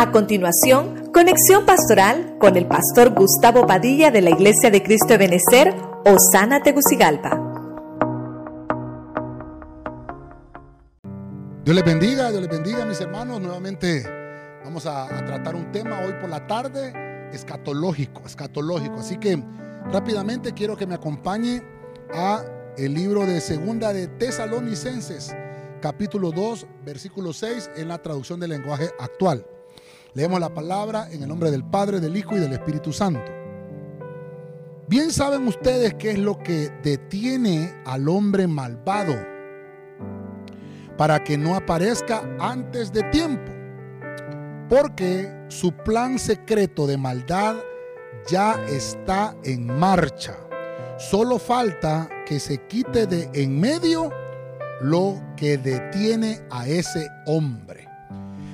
A continuación, conexión pastoral con el pastor Gustavo Padilla de la Iglesia de Cristo de Benecer, Osana Tegucigalpa. Dios les bendiga, Dios les bendiga, mis hermanos. Nuevamente vamos a, tratar un tema hoy por la tarde, escatológico, escatológico. Así que rápidamente quiero que me acompañe a el libro de Segunda de Tesalonicenses, capítulo 2, versículo 6, en la traducción del lenguaje actual. Leemos la palabra en el nombre del Padre, del Hijo y del Espíritu Santo. Bien saben ustedes qué es lo que detiene al hombre malvado para que no aparezca antes de tiempo. Porque su plan secreto de maldad ya está en marcha. Solo falta que se quite de en medio lo que detiene a ese hombre.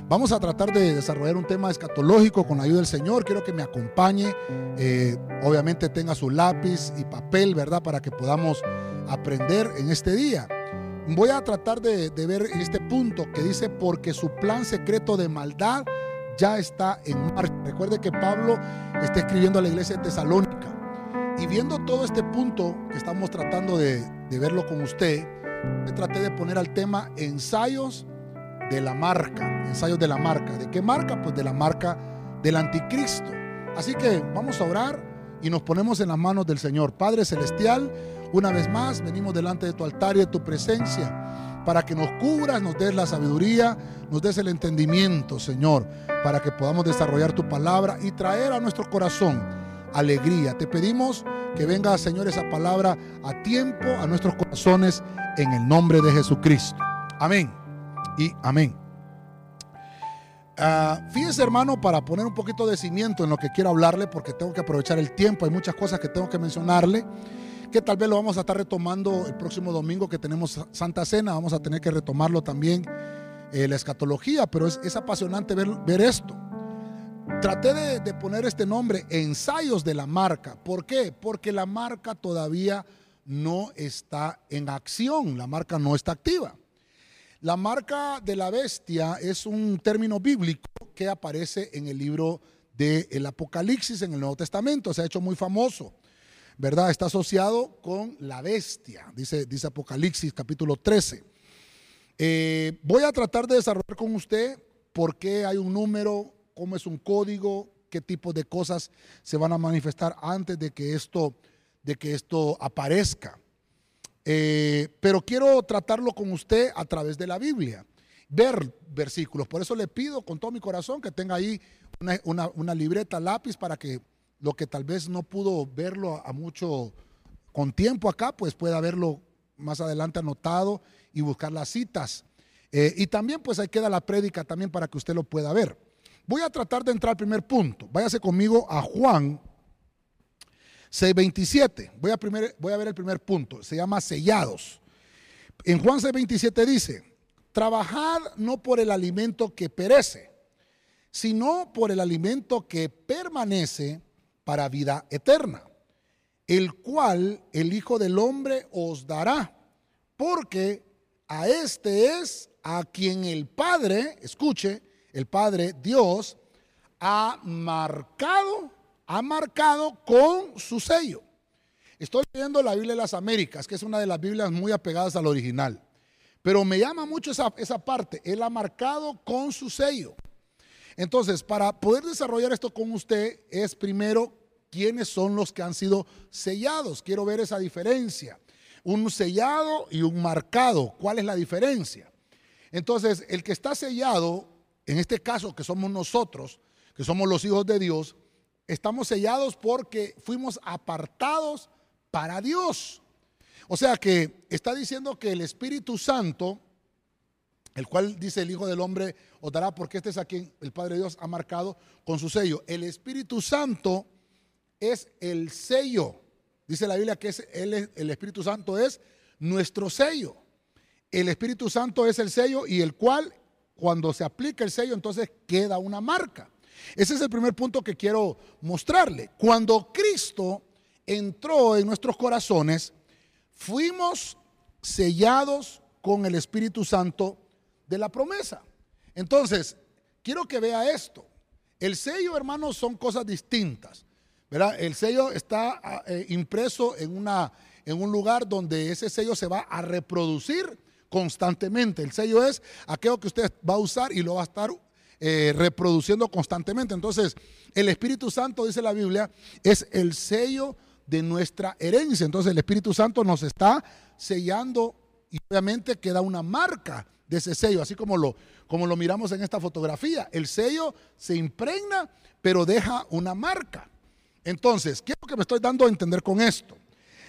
Vamos a tratar de desarrollar un tema escatológico con la ayuda del Señor. Quiero que me acompañe. Eh, obviamente tenga su lápiz y papel, ¿verdad? Para que podamos aprender en este día. Voy a tratar de, ver este punto que dice, porque su plan secreto de maldad ya está en marcha. Recuerde que Pablo está escribiendo a la iglesia de Tesalónica. Y viendo todo este punto que estamos tratando de, verlo con usted, traté de poner al tema ensayos de la marca, ensayos de la marca. ¿De qué marca? Pues de la marca del anticristo. Así que vamos a orar y nos ponemos en las manos del Señor. Padre Celestial, una vez más venimos delante de tu altar y de tu presencia para que nos cubras, nos des la sabiduría, nos des el entendimiento, Señor, para que podamos desarrollar tu palabra y traer a nuestro corazón alegría. Te pedimos que venga, Señor, esa palabra a tiempo a nuestros corazones en el nombre de Jesucristo. Amén y amén. Uh, fíjese hermano, para poner un poquito de cimiento en lo que quiero hablarle, porque tengo que aprovechar el tiempo, hay muchas cosas que tengo que mencionarle, que tal vez lo vamos a estar retomando el próximo domingo que tenemos Santa Cena, vamos a tener que retomarlo también, eh, la escatología, pero es, es apasionante ver, ver, esto. Traté de, de poner este nombre, ensayos de la marca. ¿Por qué? Porque la marca todavía no está en acción, la marca no está activa. La marca de la bestia es un término bíblico que aparece en el libro del Apocalipsis en el Nuevo Testamento, se ha hecho muy famoso, ¿verdad? Está asociado con la bestia, dice, dice Apocalipsis capítulo 13. Eh, voy a tratar de desarrollar con usted por qué hay un número, cómo es un código, qué tipo de cosas se van a manifestar antes de que esto, de que esto aparezca. Eh, pero quiero tratarlo con usted a través de la Biblia, ver versículos. Por eso le pido con todo mi corazón que tenga ahí una, libreta, lápiz, para que lo que tal vez no pudo verlo a, mucho con tiempo acá, pues pueda verlo más adelante anotado y buscar las citas. Eh, y también pues ahí queda la prédica también para que usted lo pueda ver. Voy a tratar de entrar al primer punto. Váyase conmigo a Juan 6.27. Voy a, primer, voy a ver el primer punto. Se llama sellados. En Juan 6.27 dice, trabajad no por el alimento que perece, sino por el alimento que permanece para vida eterna, el cual el Hijo del Hombre os dará, porque a este es a quien el Padre, escuche, el Padre Dios, ha marcado ha marcado con su sello. Estoy leyendo la Biblia de las Américas, que es una de las Biblias muy apegadas al original. Pero me llama mucho esa, esa parte. Él ha marcado con su sello. Entonces, para poder desarrollar esto con usted, es primero quiénes son los que han sido sellados. Quiero ver esa diferencia. Un sellado y un marcado. ¿Cuál es la diferencia? Entonces, el que está sellado, en este caso que somos nosotros, que somos los hijos de Dios, estamos sellados porque fuimos apartados para Dios. O sea que está diciendo que el Espíritu Santo, el cual dice el Hijo del Hombre, os dará porque este es a quien el Padre Dios ha marcado con su sello. El Espíritu Santo es el sello. Dice la Biblia que es el, el Espíritu Santo es nuestro sello. El Espíritu Santo es el sello y el cual cuando se aplica el sello entonces queda una marca. Ese es el primer punto que quiero mostrarle. Cuando Cristo entró en nuestros corazones, fuimos sellados con el Espíritu Santo de la promesa. Entonces, quiero que vea esto. El sello, hermanos, son cosas distintas. ¿verdad? El sello está ah, eh, impreso en, una, en un lugar donde ese sello se va a reproducir constantemente. El sello es aquello que usted va a usar y lo va a estar eh, reproduciendo constantemente. Entonces, el Espíritu Santo, dice la Biblia, es el sello de nuestra herencia. Entonces, el Espíritu Santo nos está sellando y obviamente queda una marca de ese sello, así como lo, como lo miramos en esta fotografía. El sello se impregna, pero deja una marca. Entonces, ¿qué es lo que me estoy dando a entender con esto?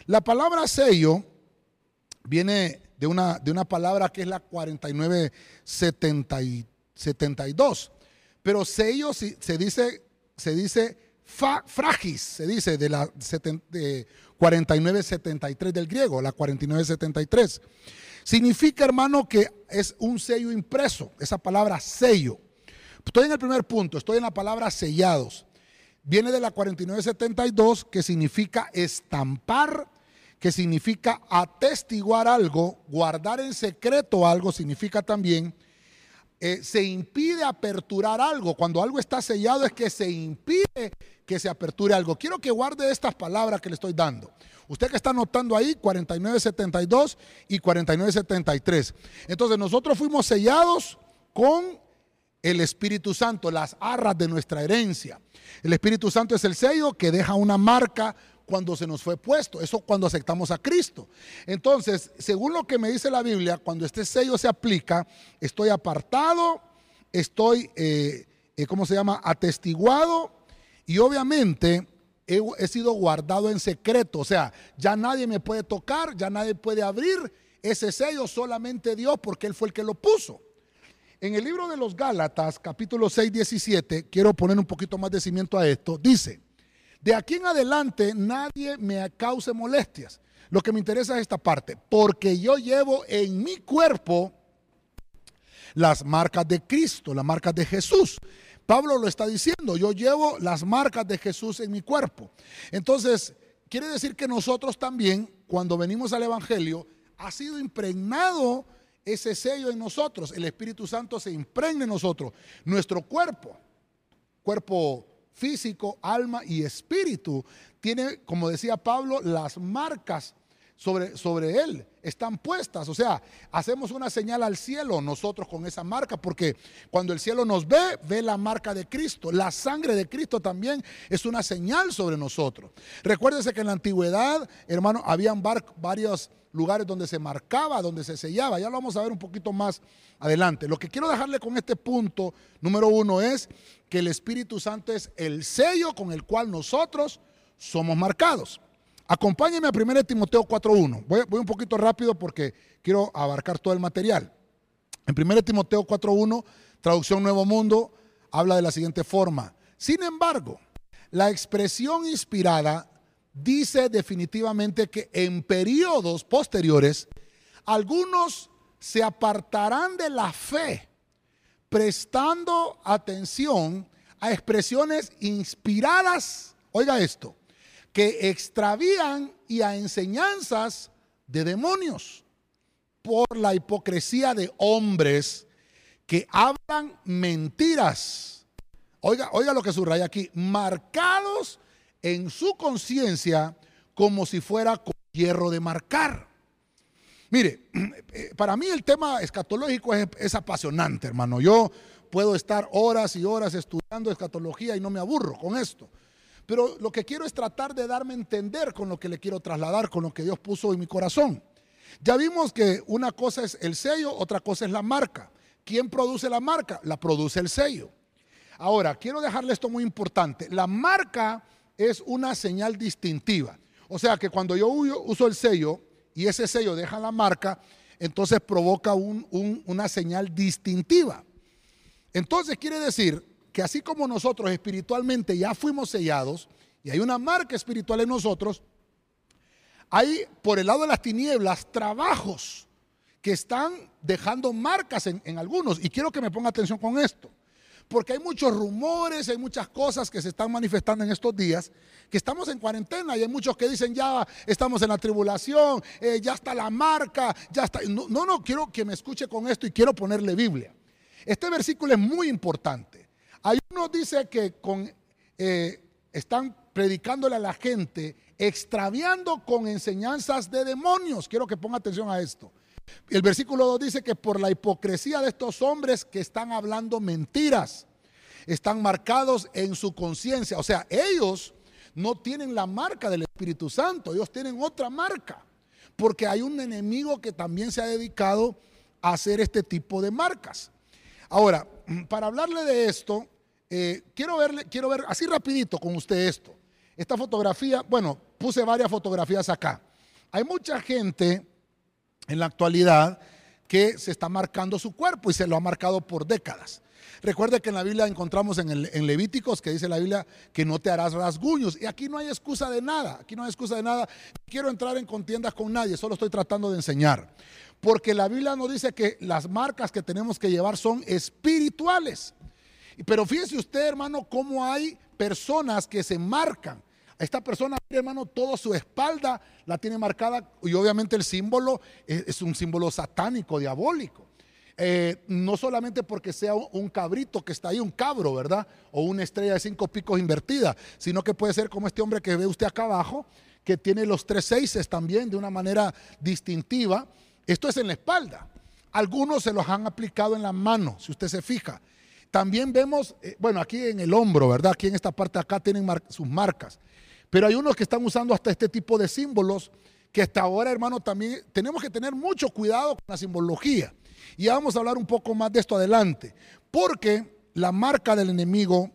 La palabra sello viene de una, de una palabra que es la 4972. Pero sello se dice, se dice fragis, se dice de la 4973 del griego, la 4973. Significa, hermano, que es un sello impreso, esa palabra sello. Estoy en el primer punto, estoy en la palabra sellados. Viene de la 4972, que significa estampar que significa atestiguar algo, guardar en secreto algo, significa también, eh, se impide aperturar algo. Cuando algo está sellado es que se impide que se aperture algo. Quiero que guarde estas palabras que le estoy dando. Usted que está notando ahí, 4972 y 4973. Entonces nosotros fuimos sellados con el Espíritu Santo, las arras de nuestra herencia. El Espíritu Santo es el sello que deja una marca cuando se nos fue puesto, eso cuando aceptamos a Cristo. Entonces, según lo que me dice la Biblia, cuando este sello se aplica, estoy apartado, estoy, eh, eh, ¿cómo se llama?, atestiguado y obviamente he, he sido guardado en secreto, o sea, ya nadie me puede tocar, ya nadie puede abrir ese sello, solamente Dios, porque Él fue el que lo puso. En el libro de los Gálatas, capítulo 6, 17, quiero poner un poquito más de cimiento a esto, dice, de aquí en adelante nadie me cause molestias. Lo que me interesa es esta parte, porque yo llevo en mi cuerpo las marcas de Cristo, las marcas de Jesús. Pablo lo está diciendo, yo llevo las marcas de Jesús en mi cuerpo. Entonces, quiere decir que nosotros también, cuando venimos al Evangelio, ha sido impregnado ese sello en nosotros. El Espíritu Santo se impregna en nosotros. Nuestro cuerpo, cuerpo físico, alma y espíritu, tiene, como decía Pablo, las marcas sobre, sobre él están puestas. O sea, hacemos una señal al cielo nosotros con esa marca, porque cuando el cielo nos ve, ve la marca de Cristo. La sangre de Cristo también es una señal sobre nosotros. Recuérdese que en la antigüedad, hermano, habían varios lugares donde se marcaba, donde se sellaba. Ya lo vamos a ver un poquito más adelante. Lo que quiero dejarle con este punto número uno es que el Espíritu Santo es el sello con el cual nosotros somos marcados. Acompáñeme a 1 Timoteo 4.1. Voy, voy un poquito rápido porque quiero abarcar todo el material. En 1 Timoteo 4.1, traducción Nuevo Mundo, habla de la siguiente forma. Sin embargo, la expresión inspirada dice definitivamente que en periodos posteriores algunos se apartarán de la fe, prestando atención a expresiones inspiradas, oiga esto, que extravían y a enseñanzas de demonios por la hipocresía de hombres que hablan mentiras. Oiga, oiga lo que subraya aquí, marcados en su conciencia como si fuera con hierro de marcar. Mire, eh, para mí el tema escatológico es, apasionante, hermano. Yo puedo estar horas y horas estudiando escatología y no me aburro con esto. Pero lo que quiero es tratar de darme a entender con lo que le quiero trasladar, con lo que Dios puso en mi corazón. Ya vimos que una cosa es el sello, otra cosa es la marca. ¿Quién produce la marca? La produce el sello. Ahora, quiero dejarle esto muy importante. La marca es una señal distintiva. O sea que cuando yo uso el sello y ese sello deja la marca, entonces provoca una señal distintiva. Entonces quiere decir que así como nosotros espiritualmente ya fuimos sellados y hay una marca espiritual en nosotros, hay por el lado de las tinieblas trabajos que están dejando marcas en algunos. Y quiero que me ponga atención con esto. Porque hay muchos rumores, hay muchas cosas que se están manifestando en estos días, que estamos en cuarentena y hay muchos que dicen ya estamos en la tribulación, eh, ya está la marca, ya está. No, no, quiero que me escuche con esto y quiero ponerle Biblia. Este versículo es muy importante. Hay uno dice que eh, están predicándole a la gente, extraviando con enseñanzas de demonios. Quiero que ponga atención a esto. El versículo 2 dice que por la hipocresía de estos hombres que están hablando mentiras, están marcados en su conciencia. O sea, ellos no tienen la marca del Espíritu Santo, ellos tienen otra marca. Porque hay un enemigo que también se ha dedicado a hacer este tipo de marcas. Ahora, para hablarle de esto, eh, quiero, verle, quiero ver así rapidito con usted esto. Esta fotografía, bueno, puse varias fotografías acá. Hay mucha gente en la actualidad que se está marcando su cuerpo y se lo ha marcado por décadas. Recuerde que en la Biblia encontramos en, Levíticos que dice la Biblia que no te harás rasguños. Y aquí no hay excusa de nada. Aquí no hay excusa de nada. Quiero entrar en contiendas con nadie. Solo estoy tratando de enseñar. Porque la Biblia nos dice que las marcas que tenemos que llevar son espirituales. Pero fíjese usted, hermano, cómo hay personas que se marcan. Esta persona, hermano, toda su espalda la tiene marcada y obviamente el símbolo es, un símbolo satánico, diabólico. Eh, no solamente porque sea un cabrito que está ahí, un cabro, ¿verdad? O una estrella de cinco picos invertida, sino que puede ser como este hombre que ve usted acá abajo, que tiene los tres seises también de una manera distintiva. Esto es en la espalda. Algunos se los han aplicado en la mano, si usted se fija. También vemos, eh, bueno, aquí en el hombro, ¿verdad? Aquí en esta parte de acá tienen sus marcas. Pero hay unos que están usando hasta este tipo de símbolos que hasta ahora, hermano, también tenemos que tener mucho cuidado con la simbología. Y vamos a hablar un poco más de esto adelante. Porque la marca del enemigo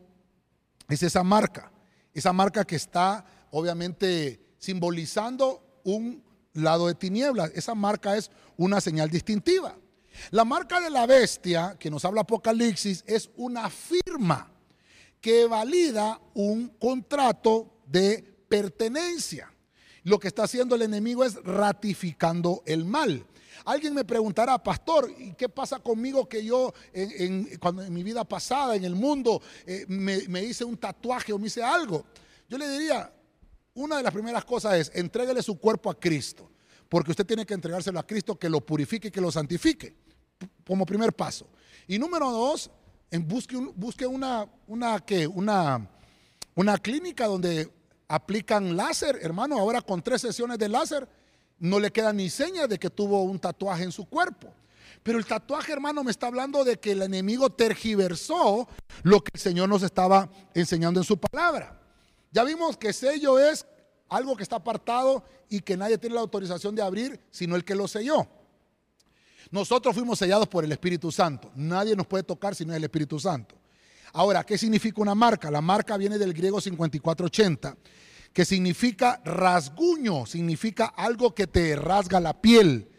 es esa marca. Esa marca que está, obviamente, simbolizando un lado de tinieblas. Esa marca es una señal distintiva. La marca de la bestia, que nos habla Apocalipsis, es una firma que valida un contrato de pertenencia. Lo que está haciendo el enemigo es ratificando el mal. Alguien me preguntará, pastor, ¿y qué pasa conmigo que yo en, cuando, en mi vida pasada, en el mundo, eh, me, hice un tatuaje o me hice algo? Yo le diría, una de las primeras cosas es, entréguele su cuerpo a Cristo, porque usted tiene que entregárselo a Cristo que lo purifique y que lo santifique como primer paso. Y número dos, en busque, busque una, una, ¿qué? una, una clínica donde aplican láser, hermano, ahora con tres sesiones de láser no le queda ni seña de que tuvo un tatuaje en su cuerpo. Pero el tatuaje, hermano, me está hablando de que el enemigo tergiversó lo que el Señor nos estaba enseñando en su palabra. Ya vimos que sello es algo que está apartado y que nadie tiene la autorización de abrir, sino el que lo selló. Nosotros fuimos sellados por el Espíritu Santo. Nadie nos puede tocar si no es el Espíritu Santo. Ahora, ¿qué significa una marca? La marca viene del griego 5480, que significa rasguño, significa algo que te rasga la piel.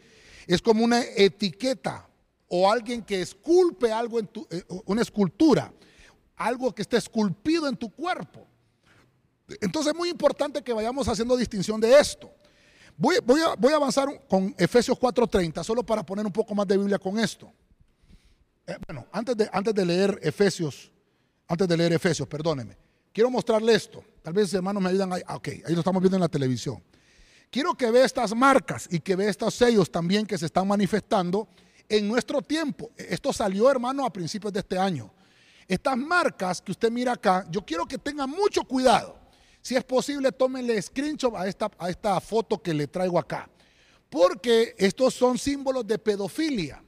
Es como una etiqueta o alguien que esculpe algo en tu, eh, una escultura, algo que esté esculpido en tu cuerpo. Entonces es muy importante que vayamos haciendo distinción de esto. Voy, a, avanzar con Efesios 4:30, solo para poner un poco más de Biblia con esto. Eh, bueno, antes de, antes de leer Efesios, antes de leer Efesios, perdóneme, quiero mostrarle esto. Tal vez hermanos me ayudan. Ahí, ah, ok, ahí lo estamos viendo en la televisión. Quiero que vea estas marcas y que vea estos sellos también que se están manifestando en nuestro tiempo. Esto salió, hermano, a principios de este año. Estas marcas que usted mira acá, yo quiero que tenga mucho cuidado. Si es posible, tómenle screenshot a esta, a esta foto que le traigo acá. Porque estos son símbolos de pedofilia.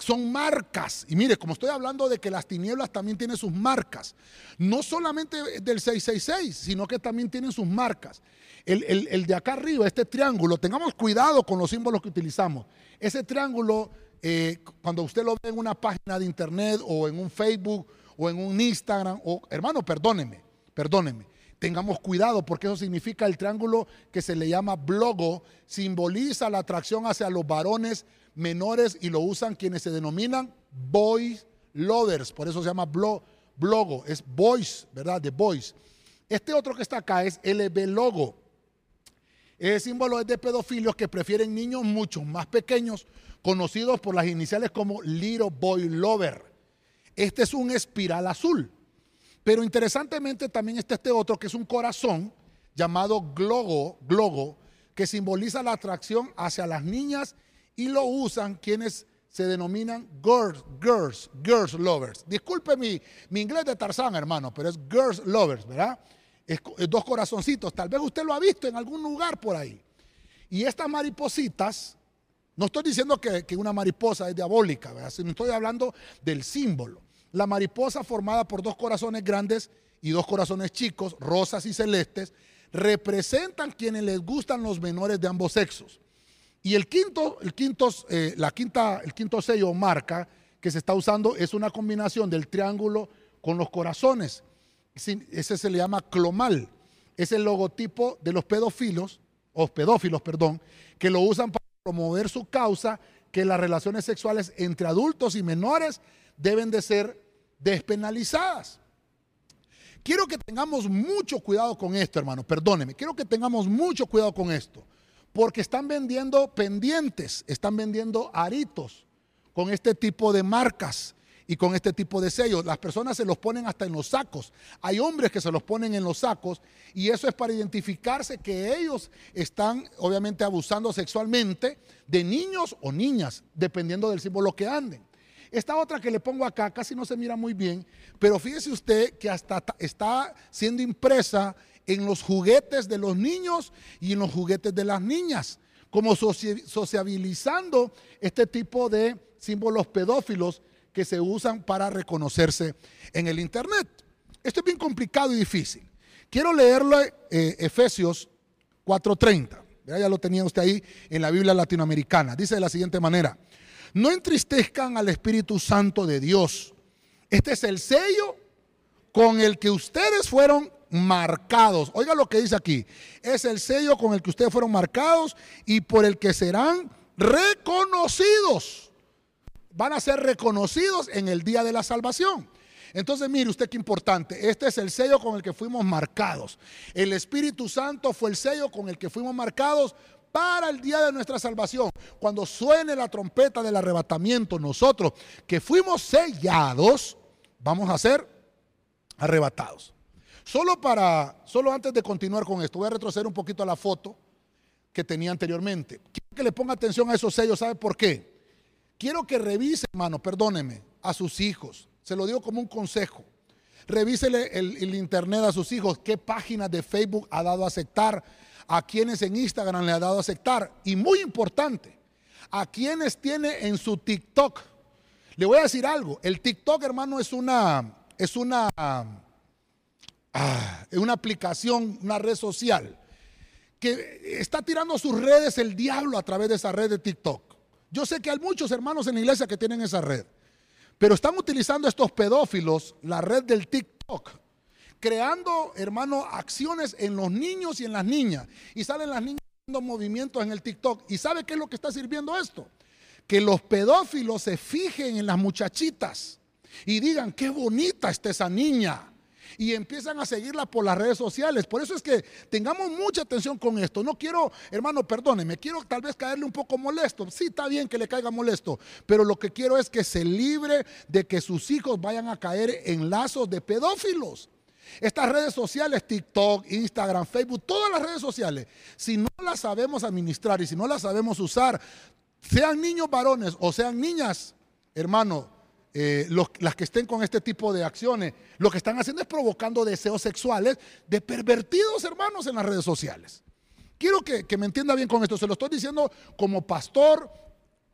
Son marcas. Y mire, como estoy hablando de que las tinieblas también tienen sus marcas. No solamente del 666, sino que también tienen sus marcas. El, de acá arriba, este triángulo, tengamos cuidado con los símbolos que utilizamos. Ese triángulo, eh, cuando usted lo ve en una página de internet o en un Facebook o en un Instagram, o hermano, perdóneme, perdóneme tengamos cuidado porque eso significa el triángulo que se le llama blogo, simboliza la atracción hacia los varones menores y lo usan quienes se denominan boys lovers, por eso se llama blogo, es boys, ¿verdad? De boys. Este otro que está acá es LB logo. Ese símbolo es de pedofilios que prefieren niños mucho más pequeños, conocidos por las iniciales como Little Boy Lover. Este es un espiral azul. Pero interesantemente también está este otro que es un corazón llamado glogo, glogo, que simboliza la atracción hacia las niñas y lo usan quienes se denominan girls, girls, girls lovers. Disculpe mi, mi inglés de Tarzán, hermano, pero es girls lovers, ¿verdad? Es, dos corazoncitos. Tal vez usted lo ha visto en algún lugar por ahí. Y estas maripositas, no estoy diciendo que, una mariposa es diabólica, sino estoy hablando del símbolo. La mariposa formada por dos corazones grandes y dos corazones chicos, rosas y celestes, representan quienes les gustan los menores de ambos sexos. Y el quinto, el quinto, eh, la quinta, el quinto sello marca que se está usando es una combinación del triángulo con los corazones. Ese se le llama clomal. Es el logotipo de los pedófilos, o pedófilos, perdón, que lo usan para promover su causa, que las relaciones sexuales entre adultos y menores deben de ser despenalizadas. Quiero que tengamos mucho cuidado con esto, hermano, perdóneme, quiero que tengamos mucho cuidado con esto, porque están vendiendo pendientes, están vendiendo aritos con este tipo de marcas y con este tipo de sellos. Las personas se los ponen hasta en los sacos. Hay hombres que se los ponen en los sacos y eso es para identificarse que ellos están obviamente abusando sexualmente de niños o niñas, dependiendo del símbolo que anden. Esta otra que le pongo acá casi no se mira muy bien, pero fíjese usted que hasta está siendo impresa en los juguetes de los niños y en los juguetes de las niñas, como sociabilizando este tipo de símbolos pedófilos que se usan para reconocerse en el Internet. Esto es bien complicado y difícil. Quiero leerle eh, Efesios 4:30. Ya lo tenía usted ahí en la Biblia latinoamericana. Dice de la siguiente manera. No entristezcan al Espíritu Santo de Dios. Este es el sello con el que ustedes fueron marcados. Oiga lo que dice aquí. Es el sello con el que ustedes fueron marcados y por el que serán reconocidos. Van a ser reconocidos en el día de la salvación. Entonces, mire usted qué importante. Este es el sello con el que fuimos marcados. El Espíritu Santo fue el sello con el que fuimos marcados para el día de nuestra salvación, cuando suene la trompeta del arrebatamiento, nosotros que fuimos sellados, vamos a ser arrebatados. Solo para, solo antes de continuar con esto, voy a retroceder un poquito a la foto que tenía anteriormente. Quiero que le ponga atención a esos sellos, ¿sabe por qué? Quiero que revise, hermano, perdóneme, a sus hijos. Se lo digo como un consejo. Revísele el, el internet a sus hijos, qué páginas de Facebook ha dado a aceptar a quienes en Instagram le ha dado a aceptar. Y muy importante, a quienes tiene en su TikTok. Le voy a decir algo, el TikTok, hermano, es una, es una, ah, es una aplicación, una red social que está tirando sus redes el diablo a través de esa red de TikTok. Yo sé que hay muchos hermanos en la iglesia que tienen esa red, pero están utilizando estos pedófilos la red del TikTok creando, hermano, acciones en los niños y en las niñas. Y salen las niñas haciendo movimientos en el TikTok. ¿Y sabe qué es lo que está sirviendo esto? Que los pedófilos se fijen en las muchachitas y digan, qué bonita está esa niña. Y empiezan a seguirla por las redes sociales. Por eso es que tengamos mucha atención con esto. No quiero, hermano, perdóneme, quiero tal vez caerle un poco molesto. Sí, está bien que le caiga molesto, pero lo que quiero es que se libre de que sus hijos vayan a caer en lazos de pedófilos. Estas redes sociales, TikTok, Instagram, Facebook, todas las redes sociales, si no las sabemos administrar y si no las sabemos usar, sean niños varones o sean niñas, hermano, eh, las que estén con este tipo de acciones, lo que están haciendo es provocando deseos sexuales de pervertidos hermanos en las redes sociales. Quiero que, que me entienda bien con esto, se lo estoy diciendo como pastor,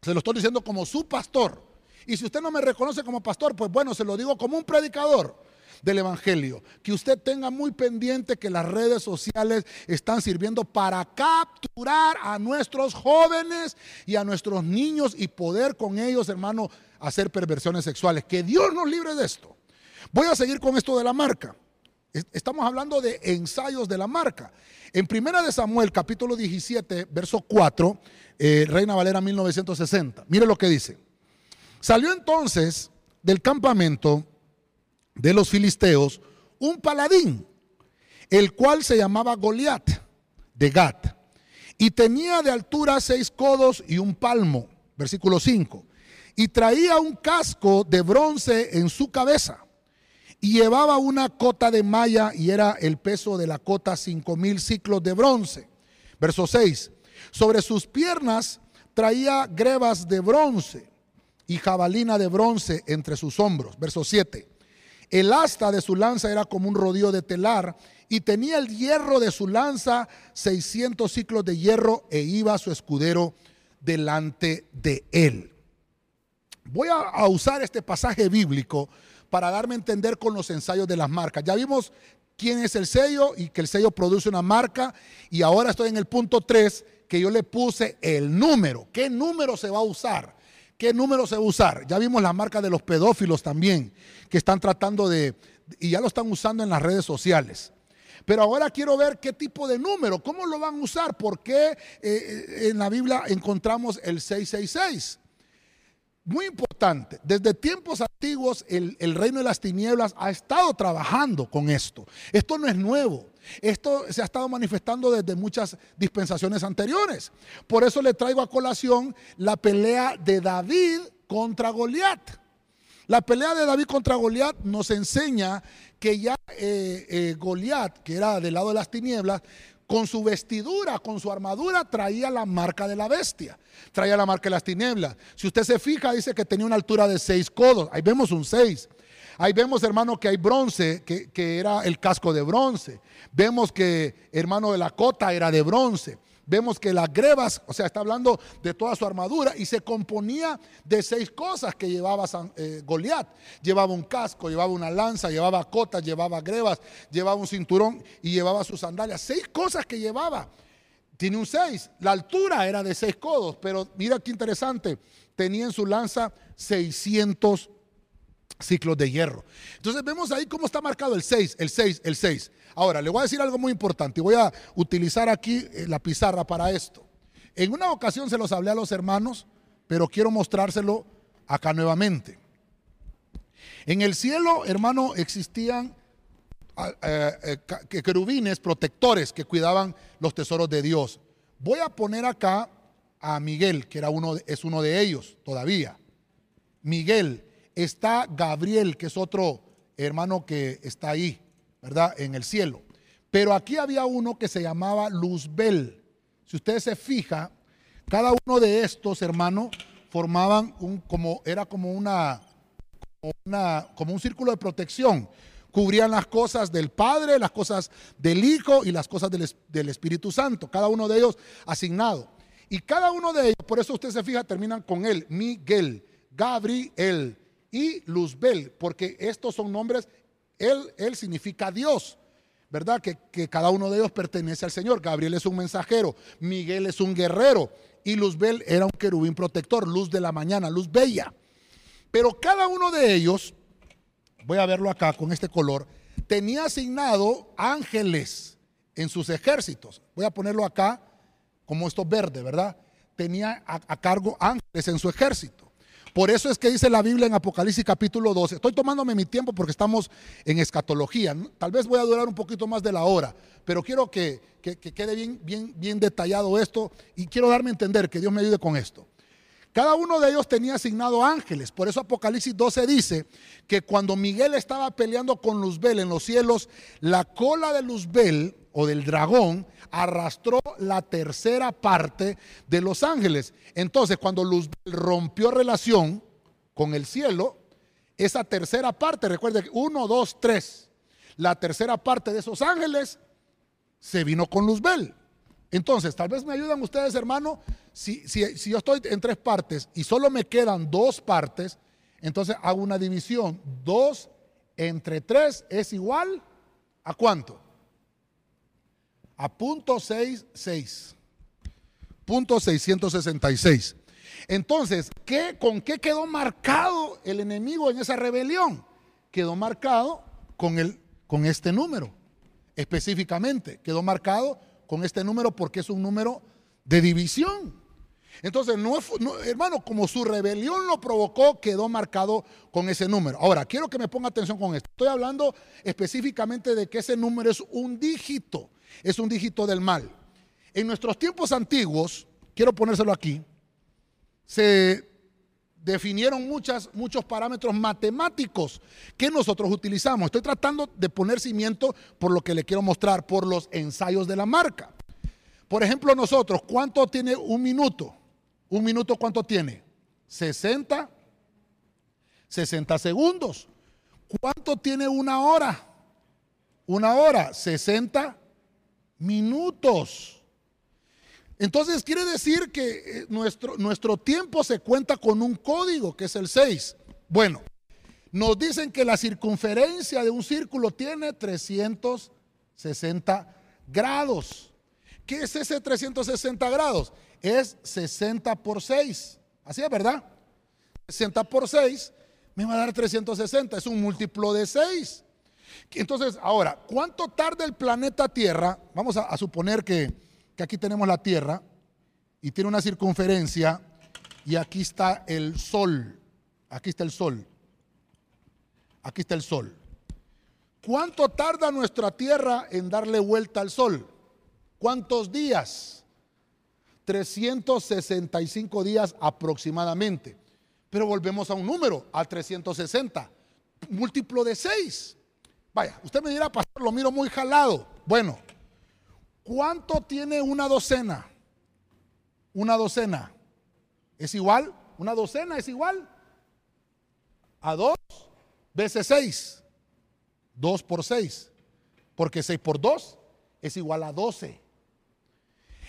se lo estoy diciendo como su pastor. Y si usted no me reconoce como pastor, pues bueno, se lo digo como un predicador del Evangelio. Que usted tenga muy pendiente que las redes sociales están sirviendo para capturar a nuestros jóvenes y a nuestros niños y poder con ellos, hermano, hacer perversiones sexuales. Que Dios nos libre de esto. Voy a seguir con esto de la marca. Estamos hablando de ensayos de la marca. En Primera de Samuel, capítulo 17, verso 4, eh, Reina Valera 1960. Mire lo que dice. Salió entonces del campamento de los filisteos un paladín, el cual se llamaba Goliat de Gat, y tenía de altura seis codos y un palmo, versículo 5, y traía un casco de bronce en su cabeza, y llevaba una cota de malla, y era el peso de la cota cinco mil ciclos de bronce. Verso 6, sobre sus piernas traía grebas de bronce y jabalina de bronce entre sus hombros. Verso 7. El asta de su lanza era como un rodillo de telar y tenía el hierro de su lanza 600 ciclos de hierro e iba su escudero delante de él. Voy a, usar este pasaje bíblico para darme a entender con los ensayos de las marcas. Ya vimos quién es el sello y que el sello produce una marca y ahora estoy en el punto 3 que yo le puse el número. ¿Qué número se va a usar? ¿Qué número se va a usar? Ya vimos la marca de los pedófilos también, que están tratando de, y ya lo están usando en las redes sociales. Pero ahora quiero ver qué tipo de número, cómo lo van a usar, por qué eh, eh, en la Biblia encontramos el 666. Muy importante, desde tiempos antiguos el, reino de las tinieblas ha estado trabajando con esto. Esto no es nuevo. Esto se ha estado manifestando desde muchas dispensaciones anteriores. Por eso le traigo a colación la pelea de David contra Goliat. La pelea de David contra Goliat nos enseña que ya eh, eh, Goliat, que era del lado de las tinieblas, con su vestidura, con su armadura, traía la marca de la bestia, traía la marca de las tinieblas. Si usted se fija, dice que tenía una altura de seis codos, ahí vemos un seis. Ahí vemos, hermano, que hay bronce, que, que era el casco de bronce. Vemos que, hermano, de la cota era de bronce vemos que las grebas, o sea, está hablando de toda su armadura y se componía de seis cosas que llevaba eh, Goliat. Llevaba un casco, llevaba una lanza, llevaba cotas, llevaba grebas, llevaba un cinturón y llevaba sus sandalias. Seis cosas que llevaba. Tiene un seis. La altura era de seis codos, pero mira qué interesante. Tenía en su lanza 600 ciclos de hierro. Entonces vemos ahí cómo está marcado el 6, el 6, el 6. Ahora, le voy a decir algo muy importante y voy a utilizar aquí eh, la pizarra para esto. En una ocasión se los hablé a los hermanos, pero quiero mostrárselo acá nuevamente. En el cielo, hermano, existían ah, eh, eh, querubines protectores que cuidaban los tesoros de Dios. Voy a poner acá a Miguel, que era uno, es uno de ellos todavía. Miguel, está Gabriel, que es otro hermano que está ahí, ¿verdad? En el cielo. Pero aquí había uno que se llamaba Luzbel. Si usted se fija, cada uno de estos hermanos formaban un, como, era como una, una, como un círculo de protección. Cubrían las cosas del Padre, las cosas del Hijo y las cosas del, del Espíritu Santo. Cada uno de ellos asignado. Y cada uno de ellos, por eso usted se fija, terminan con él, Miguel, Gabriel, y Luzbel, porque estos son nombres, él, él significa Dios, ¿verdad? Que, que, cada uno de ellos pertenece al Señor. Gabriel es un mensajero, Miguel es un guerrero y Luzbel era un querubín protector, luz de la mañana, luz bella. Pero cada uno de ellos, voy a verlo acá con este color, tenía asignado ángeles en sus ejércitos. Voy a ponerlo acá como esto verde, ¿verdad? Tenía a cargo ángeles en su ejército. Por eso es que dice la Biblia en Apocalipsis capítulo 12. Estoy tomándome mi tiempo porque estamos en escatología. Tal vez voy a durar un poquito más de la hora, pero quiero que, quede bien, bien, detallado esto y quiero darme a entender que Dios me ayude con esto. Cada uno de ellos tenía asignado ángeles. Por eso Apocalipsis 12 dice que cuando Miguel estaba peleando con Luzbel en los cielos, la cola de Luzbel o del dragón arrastró la tercera parte de los ángeles. Entonces, cuando Luzbel rompió relación con el cielo, esa tercera parte, recuerde que uno, dos, tres, la tercera parte de esos ángeles se vino con Luzbel. Entonces, tal vez me ayudan ustedes, hermano, si, si, si yo estoy en tres partes y solo me quedan dos partes, entonces hago una división. Dos entre tres es igual a cuánto? A punto 66. Punto 666. Entonces, ¿qué, ¿con qué quedó marcado el enemigo en esa rebelión? Quedó marcado con, el, con este número, específicamente. Quedó marcado con este número porque es un número de división. Entonces, no, hermano, como su rebelión lo provocó, quedó marcado con ese número. Ahora, quiero que me ponga atención con esto. Estoy hablando específicamente de que ese número es un dígito, es un dígito del mal. En nuestros tiempos antiguos, quiero ponérselo aquí, se definieron muchos parámetros matemáticos que nosotros utilizamos. Estoy tratando de poner cimiento por lo que le quiero mostrar, por los ensayos de la marca. Por ejemplo, nosotros, ¿cuánto tiene un minuto? ¿Un minuto cuánto tiene? 60 60 segundos. ¿Cuánto tiene una hora? Una hora, 60 minutos. Entonces quiere decir que eh, nuestro, nuestro tiempo se cuenta con un código, que es el 6. Bueno, nos dicen que la circunferencia de un círculo tiene 360 grados. ¿Qué es ese 360 grados? Es 60 por 6. Así es, ¿verdad? 60 por 6 me va a dar 360. Es un múltiplo de 6. Entonces, ahora, ¿cuánto tarda el planeta Tierra? Vamos a, suponer que, que aquí tenemos la Tierra y tiene una circunferencia y aquí está el Sol. Aquí está el Sol. Aquí está el Sol. ¿Cuánto tarda nuestra Tierra en darle vuelta al Sol? ¿Cuántos días? 365 días aproximadamente. Pero volvemos a un número, al 360, múltiplo de 6. Vaya, usted me dirá, pastor, lo miro muy jalado. Bueno, ¿cuánto tiene una docena? Una docena. ¿Es igual? ¿Una docena es igual? A 2 veces 6. 2 por 6. Porque 6 por 2 es igual a 12.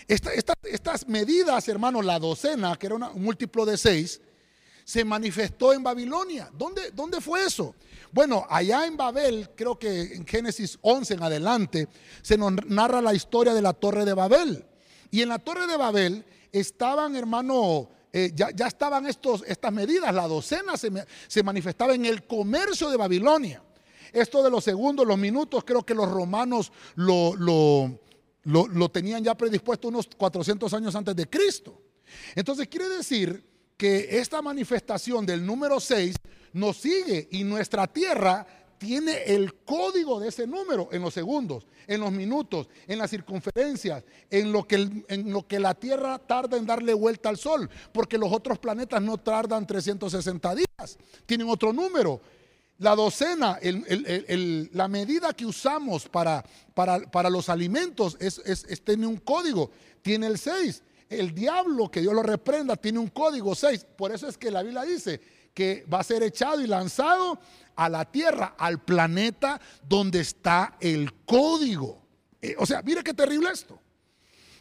estas medidas, hermano, la docena, que era un múltiplo de 6, se manifestó en Babilonia. ¿Dónde, ¿Dónde fue eso? Bueno, allá en Babel, creo que en Génesis 11 en adelante, se nos narra la historia de la torre de Babel. Y en la torre de Babel estaban, hermano, eh, ya, estaban estos, estas medidas, la docena se, se manifestaba en el comercio de Babilonia. Esto de los segundos, los minutos, creo que los romanos lo, lo, lo, lo, tenían ya predispuesto unos 400 años antes de Cristo. Entonces quiere decir que esta manifestación del número 6 nos sigue y nuestra tierra tiene el código de ese número en los segundos, en los minutos, en las circunferencias, en lo, que, en lo que la Tierra tarda en darle vuelta al Sol, porque los otros planetas no tardan 360 días, tienen otro número. La docena, la medida que usamos para, para, los alimentos es, tiene un código, tiene el 6. El diablo, que Dios lo reprenda, tiene un código 6. Por eso es que la Biblia dice que va a ser echado y lanzado a la tierra, al planeta donde está el código. Eh, o sea, mire qué terrible esto.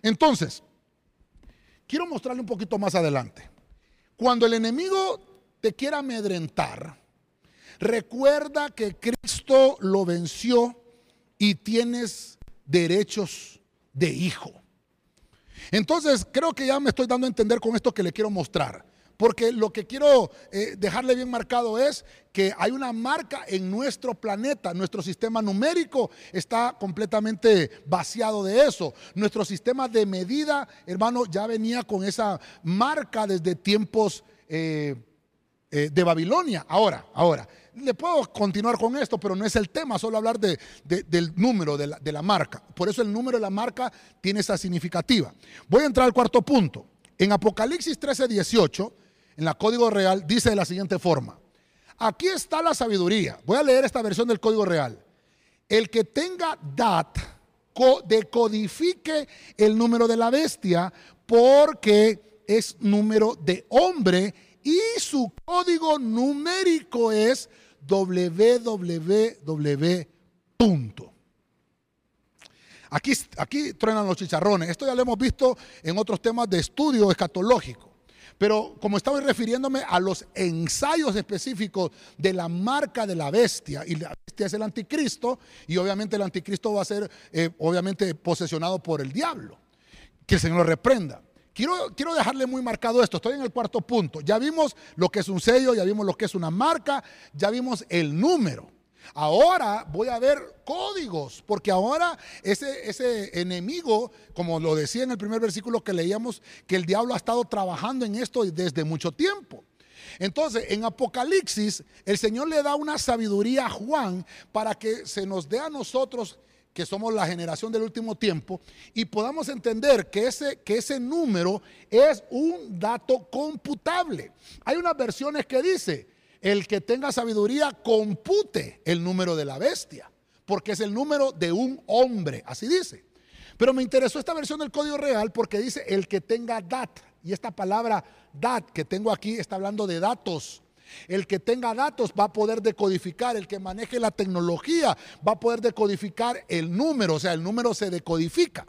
Entonces, quiero mostrarle un poquito más adelante. Cuando el enemigo te quiera amedrentar, recuerda que Cristo lo venció y tienes derechos de hijo. Entonces, creo que ya me estoy dando a entender con esto que le quiero mostrar. Porque lo que quiero eh, dejarle bien marcado es que hay una marca en nuestro planeta, nuestro sistema numérico está completamente vaciado de eso. Nuestro sistema de medida, hermano, ya venía con esa marca desde tiempos eh, eh, de Babilonia. Ahora, ahora, le puedo continuar con esto, pero no es el tema, solo hablar de, del número de la, marca. Por eso el número de la marca tiene esa significativa. Voy a entrar al cuarto punto. En Apocalipsis 13, 18, en la Código Real, dice de la siguiente forma. Aquí está la sabiduría. Voy a leer esta versión del Código Real. El que tenga dat, decodifique el número de la bestia, porque es número de hombre y su código numérico es www. Aquí, aquí truenan los chicharrones. Esto ya lo hemos visto en otros temas de estudio escatológico. Pero como estaba refiriéndome a los ensayos específicos de la marca de la bestia, y la bestia es el anticristo, y obviamente el anticristo va a ser, eh, obviamente, posesionado por el diablo. Que el Señor lo reprenda. Quiero, quiero, dejarle muy marcado esto, estoy en el cuarto punto. Ya vimos lo que es un sello, ya vimos lo que es una marca, ya vimos el número. Ahora voy a ver códigos, porque ahora ese, ese enemigo, como lo decía en el primer versículo que leíamos, que el diablo ha estado trabajando en esto desde mucho tiempo. Entonces, en Apocalipsis, el Señor le da una sabiduría a Juan para que se nos dé a nosotros que somos la generación del último tiempo, y podamos entender que ese, que ese número es un dato computable. Hay unas versiones que dice, el que tenga sabiduría compute el número de la bestia, porque es el número de un hombre, así dice. Pero me interesó esta versión del Código Real porque dice el que tenga dat, y esta palabra dat que tengo aquí está hablando de datos. El que tenga datos va a poder decodificar, el que maneje la tecnología va a poder decodificar el número, o sea, el número se decodifica.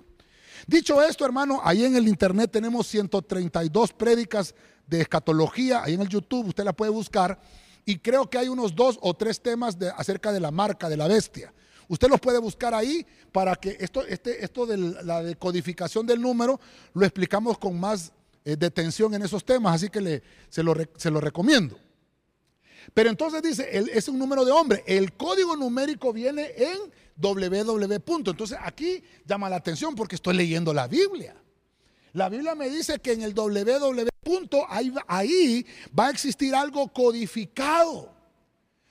Dicho esto, hermano, ahí en el internet tenemos 132 prédicas de escatología, ahí en el YouTube usted la puede buscar, y creo que hay unos dos o tres temas de, acerca de la marca de la bestia. Usted los puede buscar ahí para que esto, este, esto de la decodificación del número lo explicamos con más eh, detención en esos temas, así que le, se, lo, se lo recomiendo. Pero entonces dice, es un número de hombre. El código numérico viene en www. Entonces aquí llama la atención porque estoy leyendo la Biblia. La Biblia me dice que en el www. Ahí, ahí va a existir algo codificado.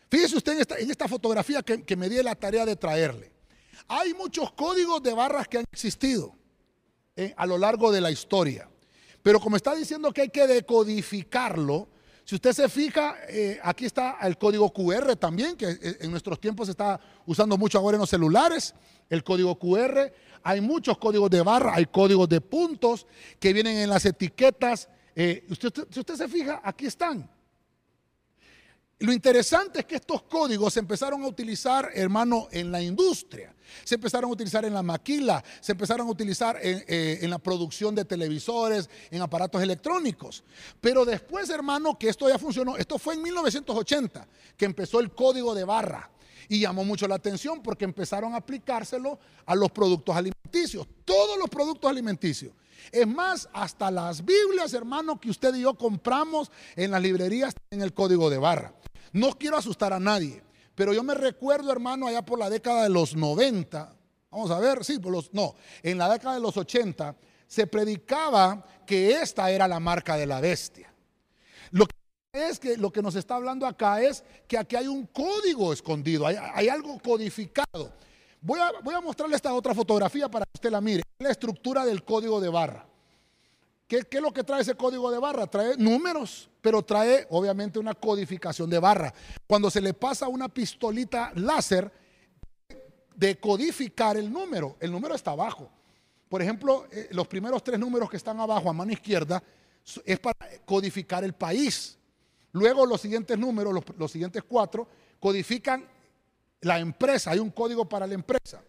Fíjese usted en esta, fotografía que, me di la tarea de traerle. Hay muchos códigos de barras que han existido eh, a lo largo de la historia. Pero como está diciendo que hay que decodificarlo, si usted se fija, eh, aquí está el código QR también, que eh, en nuestros tiempos se está usando mucho ahora en los celulares, el código QR. Hay muchos códigos de barra, hay códigos de puntos que vienen en las etiquetas. Eh, si usted se fija, aquí están. Lo interesante es que estos códigos se empezaron a utilizar, hermano, en la industria. Se empezaron a utilizar en la maquila, se empezaron a utilizar en, eh, la producción de televisores, en aparatos electrónicos. Pero después, hermano, que esto ya funcionó, esto fue en 1980, que empezó el código de barra. Y llamó mucho la atención porque empezaron a aplicárselo a los productos alimenticios, todos los productos alimenticios. Es más, hasta las Biblias, hermano, que usted y yo compramos en las librerías en el código de barra. No quiero asustar a nadie, pero yo me recuerdo, hermano, allá por la década de los 90, vamos a ver, sí, por los, no, en la década de los 80 se predicaba que esta era la marca de la bestia. Lo que es que lo que nos está hablando acá es que aquí hay un código escondido, hay, algo codificado. Voy a, voy a mostrarle esta otra fotografía para que usted la mire, la estructura del código de barra. ¿Qué, es lo que trae ese código de barra? Trae números, pero trae obviamente una codificación de barra. Cuando se le pasa una pistolita láser de codificar el número, el número está abajo. Por ejemplo, eh, los primeros tres números que están abajo a mano izquierda es para codificar el país. Luego los siguientes números, los, los siguientes cuatro, codifican la empresa, hay un código para la empresa.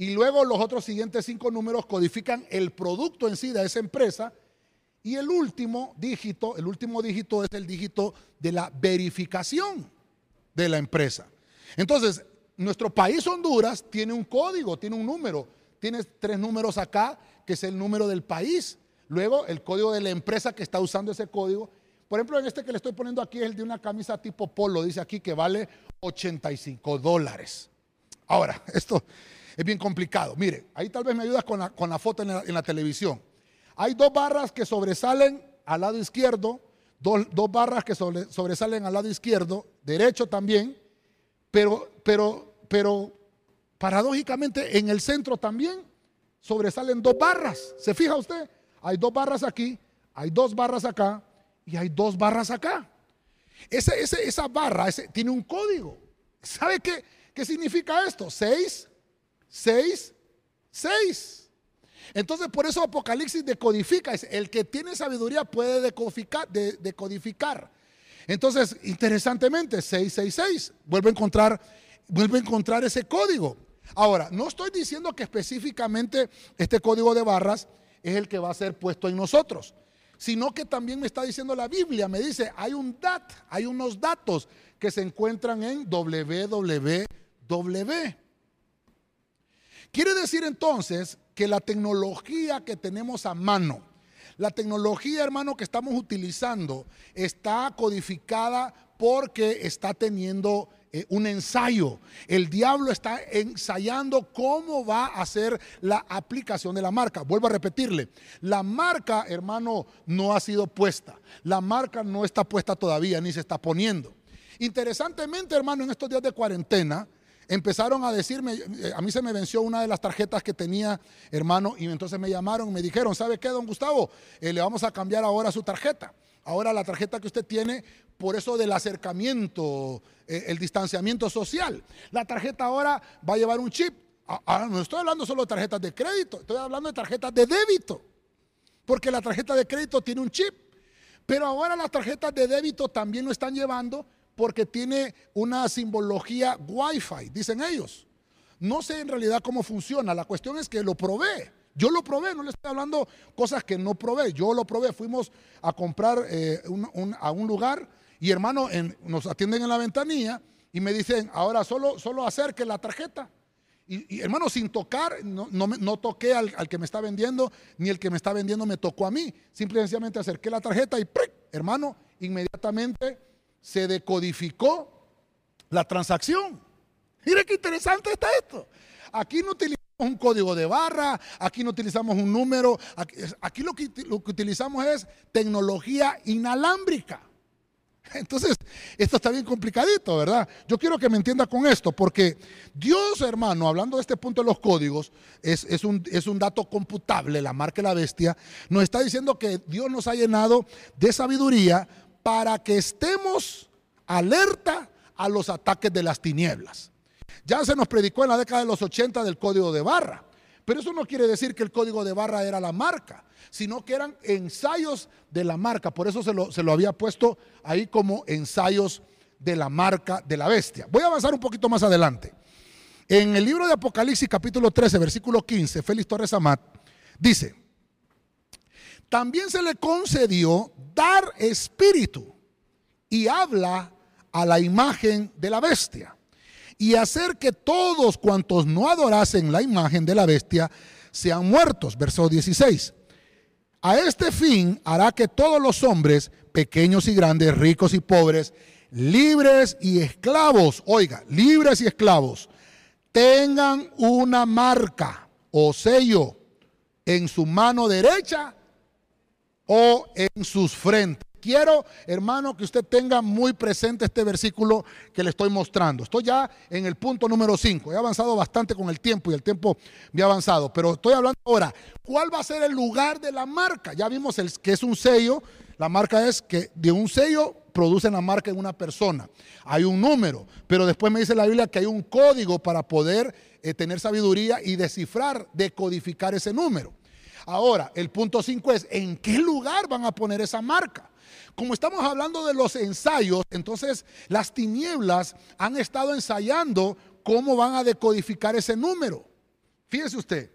Y luego los otros siguientes cinco números codifican el producto en sí de esa empresa. Y el último dígito, el último dígito es el dígito de la verificación de la empresa. Entonces, nuestro país Honduras tiene un código, tiene un número. Tiene tres números acá, que es el número del país. Luego, el código de la empresa que está usando ese código. Por ejemplo, en este que le estoy poniendo aquí es el de una camisa tipo polo, dice aquí que vale 85 dólares. Ahora, esto, es bien complicado. Mire, ahí tal vez me ayudas con la, foto en la, televisión. Hay dos barras que sobresalen al lado izquierdo, dos, barras que sobresalen al lado izquierdo, derecho también, pero, pero, pero paradójicamente en el centro también sobresalen dos barras. ¿Se fija usted? Hay dos barras aquí, hay dos barras acá y hay dos barras acá. esa barra tiene un código. ¿Sabe qué, qué significa esto? Seis 6, 6. Entonces por eso Apocalipsis decodifica. El que tiene sabiduría puede decodificar. decodificar. Entonces, interesantemente, 666 vuelve a encontrar, vuelve a encontrar ese código. Ahora, no estoy diciendo que específicamente este código de barras es el que va a ser puesto en nosotros, sino que también me está diciendo la Biblia, me dice, hay un DAT, hay unos datos que se encuentran en www. Quiere decir entonces que la tecnología que tenemos a mano, la tecnología, hermano, que estamos utilizando está codificada porque está teniendo eh, un ensayo. El diablo está ensayando cómo va a ser la aplicación de la marca. Vuelvo a repetirle, la marca, hermano, no ha sido puesta. La marca no está puesta todavía, ni se está poniendo. Interesantemente, hermano, en estos días de cuarentena, empezaron a decirme, eh, a mí se me venció una de las tarjetas que tenía, hermano, y entonces me llamaron y me dijeron, ¿sabe qué, don Gustavo? Eh, le vamos a cambiar ahora su tarjeta. Ahora la tarjeta que usted tiene, por eso del acercamiento, eh, el distanciamiento social. La tarjeta ahora va a llevar un chip. Ahora ah, no estoy hablando solo de tarjetas de crédito, estoy hablando de tarjetas de débito. Porque la tarjeta de crédito tiene un chip. Pero ahora las tarjetas de débito también lo están llevando porque tiene una simbología Wi-Fi, dicen ellos. No sé en realidad cómo funciona, la cuestión es que lo probé. Yo lo probé, no le estoy hablando cosas que no probé, yo lo probé. Fuimos a comprar eh, a un lugar y hermano, nos atienden en la ventanilla y me dicen, ahora solo, solo acerque la tarjeta. Y, hermano, sin tocar, no, no, toqué al, que me está vendiendo, ni el que me está vendiendo me tocó a mí. Simplemente acerqué la tarjeta y, hermano, inmediatamente se decodificó la transacción. Mire qué interesante está esto. Aquí no utilizamos un código de barra, aquí no utilizamos un número, aquí, lo, que, lo que utilizamos es tecnología inalámbrica. Entonces, esto está bien complicadito, ¿verdad? Yo quiero que me entienda con esto, porque Dios, hermano, hablando de este punto de los códigos, es, un, es un dato computable, la marca de la bestia, nos está diciendo que Dios nos ha llenado de sabiduría para que estemos alerta a los ataques de las tinieblas. Ya se nos predicó en la década de los 80 del código de barra, pero eso no quiere decir que el código de barra era la marca sino que eran ensayos de la marca. Por eso se lo, se lo había puesto ahí como ensayos de la marca de la bestia. Voy a avanzar un poquito más adelante. En el libro de Apocalipsis capítulo 13, versículo 15, Félix Torres Amat dice, también se le concedió dar espíritu y habla a la imagen de la bestia y hacer que todos cuantos no adorasen la imagen de la bestia sean muertos. Verso 16. A este fin hará que todos los hombres, pequeños y grandes, ricos y pobres, libres y esclavos, oiga, libres y esclavos, tengan una marca o sello en su mano derecha o en sus frentes. Quiero, hermano, que usted tenga muy presente este versículo que le estoy mostrando. Estoy ya en el punto número 5. He avanzado bastante con el tiempo y el tiempo me ha avanzado. Pero estoy hablando ahora, ¿cuál va a ser el lugar de la marca? Ya vimos el, que es un sello. La marca es que de un sello producen la marca en una persona. Hay un número, pero después me dice la Biblia que hay un código para poder eh, tener sabiduría y descifrar, decodificar ese número. Ahora, el punto 5 es, ¿en qué lugar van a poner esa marca? Como estamos hablando de los ensayos, entonces las tinieblas han estado ensayando cómo van a decodificar ese número. Fíjese usted,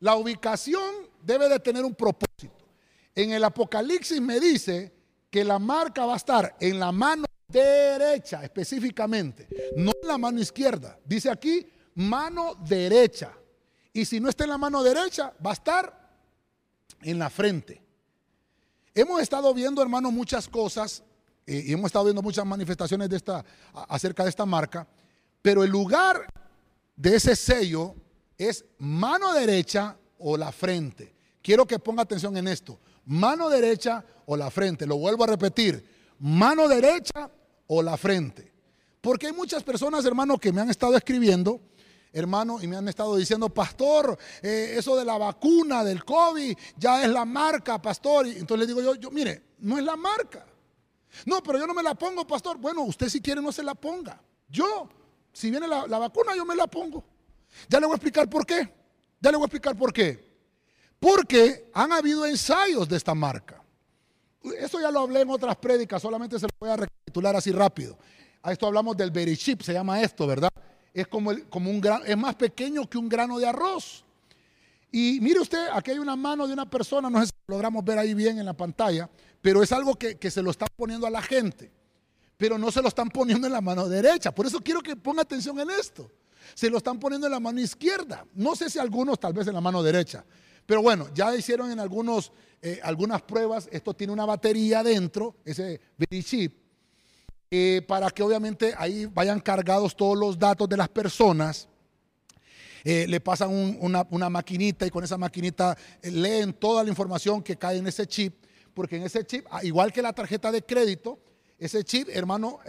la ubicación debe de tener un propósito. En el Apocalipsis me dice que la marca va a estar en la mano derecha específicamente, no en la mano izquierda. Dice aquí mano derecha. Y si no está en la mano derecha, va a estar en la frente. Hemos estado viendo, hermano, muchas cosas eh, y hemos estado viendo muchas manifestaciones de esta, acerca de esta marca, pero el lugar de ese sello es mano derecha o la frente. Quiero que ponga atención en esto. Mano derecha o la frente. Lo vuelvo a repetir. Mano derecha o la frente. Porque hay muchas personas, hermano, que me han estado escribiendo hermano, y me han estado diciendo, pastor, eh, eso de la vacuna del COVID ya es la marca, pastor. Y entonces le digo yo, yo, mire, no es la marca. No, pero yo no me la pongo, pastor. Bueno, usted si quiere no se la ponga. Yo, si viene la, vacuna, yo me la pongo. Ya le voy a explicar por qué. Ya le voy a explicar por qué. Porque han habido ensayos de esta marca. Eso ya lo hablé en otras prédicas, solamente se lo voy a recapitular así rápido. A esto hablamos del chip, se llama esto, ¿verdad? Es como, un gran, es más pequeño que un grano de arroz. Y mire usted, aquí hay una mano de una persona, no sé si logramos ver ahí bien en la pantalla, pero es algo que, se lo están poniendo a la gente, pero no se lo están poniendo en la mano derecha. Por eso quiero que ponga atención en esto. Se lo están poniendo en la mano izquierda. No sé si algunos tal vez en la mano derecha. Pero bueno, ya hicieron en algunos, eh, algunas pruebas. Esto tiene una batería dentro, ese chip. Eh, para que obviamente ahí vayan cargados todos los datos de las personas. Eh, le pasan una, maquinita y con esa maquinita eh, leen toda la información que cae en ese chip, porque en ese chip, ah, igual que la tarjeta de crédito, ese chip, hermano,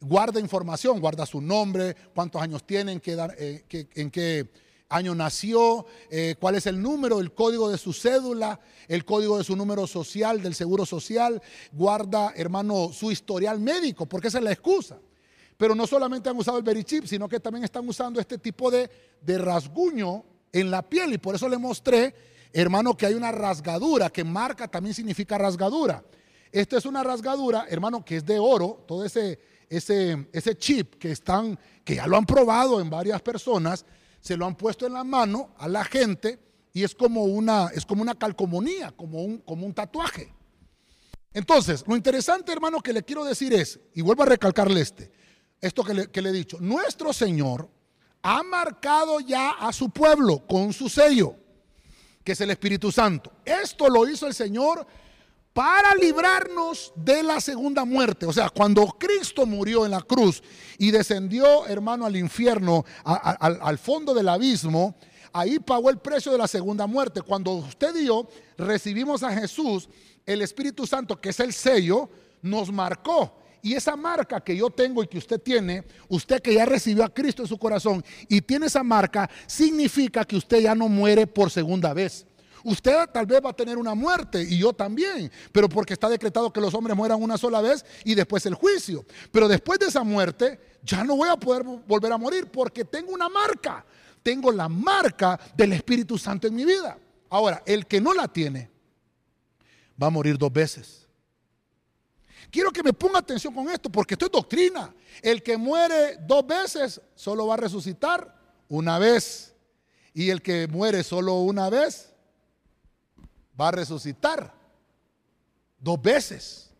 guarda información, guarda su nombre, cuántos años tienen, en qué año nació, eh, cuál es el número, el código de su cédula, el código de su número social, del seguro social, guarda, hermano, su historial médico, porque esa es la excusa. Pero no solamente han usado el Verichip, sino que también están usando este tipo de, de rasguño en la piel. Y por eso le mostré hermano, que hay una rasgadura, que marca también significa rasgadura. Esta es una rasgadura, hermano, que es de oro, todo ese, ese, ese chip que están, que ya lo han probado en varias personas, se lo han puesto en la mano a la gente y es como una, es como una como un, como un tatuaje. Entonces, lo interesante, hermano, que le quiero decir es, y vuelvo a recalcarle este, esto que le, que le he dicho, nuestro Señor ha marcado ya a su pueblo con su sello, que es el Espíritu Santo. Esto lo hizo el Señor para librarnos de la segunda muerte. O sea, cuando Cristo murió en la cruz y descendió, hermano, al infierno, al, fondo del abismo, ahí pagó el precio de la segunda muerte. Cuando usted y yo recibimos a Jesús, el Espíritu Santo, que es el sello, nos marcó. Y esa marca que yo tengo y que usted tiene, usted que ya recibió a Cristo en su corazón y tiene esa marca, significa que usted ya no muere por segunda vez. Usted tal vez va a tener una muerte y yo también, pero porque está decretado que los hombres mueran una sola vez y después el juicio. Pero después de esa muerte ya no voy a poder volver a morir porque tengo una marca. Tengo la marca del Espíritu Santo en mi vida. Ahora, el que no la tiene va a morir dos veces. Quiero que me ponga atención con esto porque esto es doctrina. El que muere dos veces solo va a resucitar una vez. Y el que muere solo una vez va a resucitar dos veces.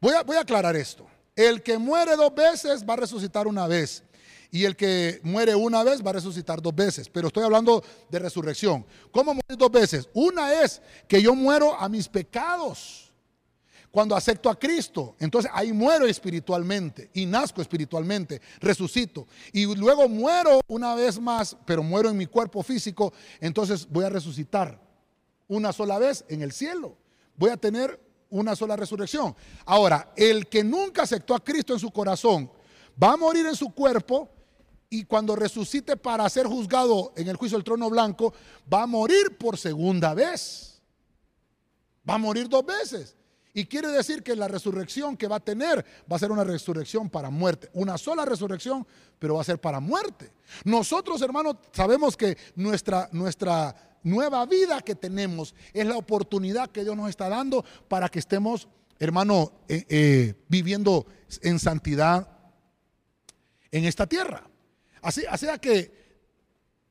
Voy a, voy a aclarar esto. El que muere dos veces va a resucitar una vez. Y el que muere una vez va a resucitar dos veces. Pero estoy hablando de resurrección. ¿Cómo morir dos veces? Una es que yo muero a mis pecados cuando acepto a Cristo, entonces ahí muero espiritualmente y nazco espiritualmente, resucito. Y luego muero una vez más, pero muero en mi cuerpo físico, entonces voy a resucitar una sola vez en el cielo. Voy a tener una sola resurrección. Ahora, el que nunca aceptó a Cristo en su corazón va a morir en su cuerpo y cuando resucite para ser juzgado en el juicio del trono blanco, va a morir por segunda vez. Va a morir dos veces. Y quiere decir que la resurrección que va a tener va a ser una resurrección para muerte. Una sola resurrección, pero va a ser para muerte. Nosotros, hermanos, sabemos que nuestra, nuestra nueva vida que tenemos es la oportunidad que Dios nos está dando para que estemos, hermano, eh, eh, viviendo en santidad en esta tierra. Así, así que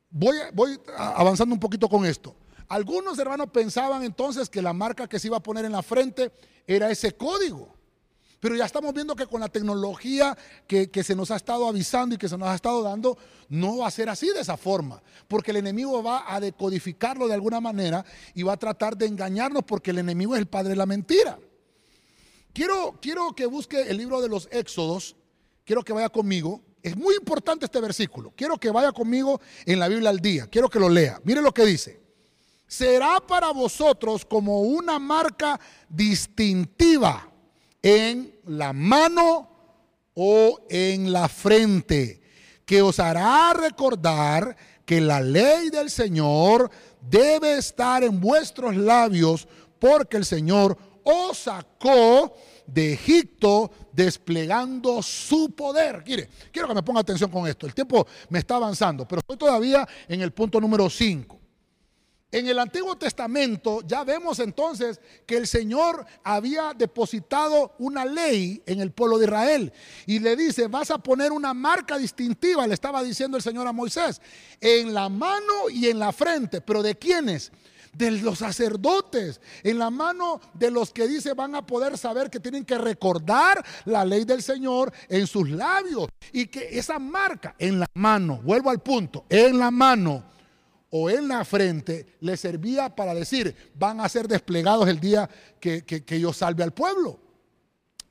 voy, voy avanzando un poquito con esto. Algunos hermanos pensaban entonces que la marca que se iba a poner en la frente era ese código. Pero ya estamos viendo que con la tecnología que, se nos ha estado avisando y que se nos ha estado dando, no va a ser así de esa forma. Porque el enemigo va a decodificarlo de alguna manera y va a tratar de engañarnos porque el enemigo es el padre de la mentira. Quiero, quiero que busque el libro de los Éxodos. Quiero que vaya conmigo. Es muy importante este versículo. Quiero que vaya conmigo en la Biblia al día. Quiero que lo lea. Mire lo que dice será para vosotros como una marca distintiva en la mano o en la frente, que os hará recordar que la ley del Señor debe estar en vuestros labios, porque el Señor os sacó de Egipto desplegando su poder. Quiere, quiero que me ponga atención con esto. El tiempo me está avanzando, pero estoy todavía en el punto número 5. En el Antiguo Testamento ya vemos entonces que el Señor había depositado una ley en el pueblo de Israel y le dice, vas a poner una marca distintiva, le estaba diciendo el Señor a Moisés, en la mano y en la frente, pero ¿de quiénes? De los sacerdotes, en la mano de los que dice van a poder saber que tienen que recordar la ley del Señor en sus labios y que esa marca en la mano, vuelvo al punto, en la mano o en la frente le servía para decir, van a ser desplegados el día que, yo salve al pueblo.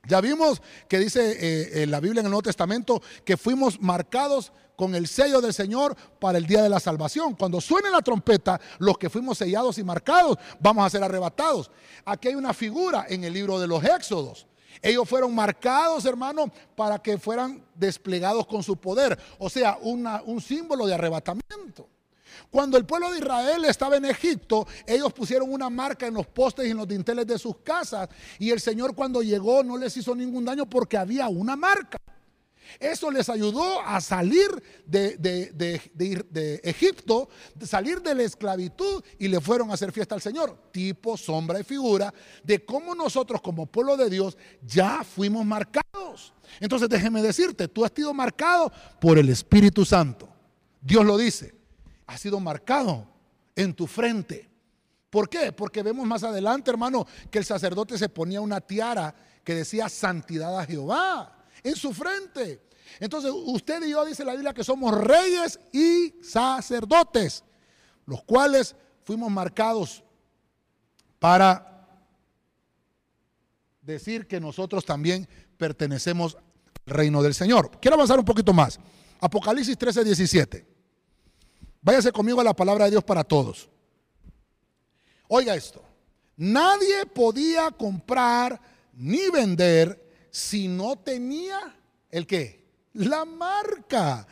Ya vimos que dice eh, la Biblia en el Nuevo Testamento que fuimos marcados con el sello del Señor para el día de la salvación. Cuando suene la trompeta, los que fuimos sellados y marcados vamos a ser arrebatados. Aquí hay una figura en el libro de los Éxodos. Ellos fueron marcados, hermano, para que fueran desplegados con su poder. O sea, un símbolo de arrebatamiento. Cuando el pueblo de Israel estaba en Egipto, ellos pusieron una marca en los postes y en los dinteles de sus casas. Y el Señor cuando llegó no les hizo ningún daño porque había una marca. Eso les ayudó a salir de, Egipto, salir de la esclavitud y le fueron a hacer fiesta al Señor. Tipo, sombra y figura de cómo nosotros como pueblo de Dios ya fuimos marcados. Entonces déjeme decirte, tú has sido marcado por el Espíritu Santo. Dios lo dice, has sido marcado en tu frente. ¿Por qué? Porque vemos más adelante, hermano, que el sacerdote se ponía una tiara que decía santidad a Jehová en su frente. Entonces, usted y yo dice la Biblia que somos reyes y sacerdotes, los cuales fuimos marcados para decir que nosotros también pertenecemos al reino del Señor. Quiero avanzar un poquito más. Apocalipsis 13, 17. Váyase conmigo a la palabra de Dios para todos. Oiga esto. Nadie podía comprar ni vender si no tenía el qué? La marca.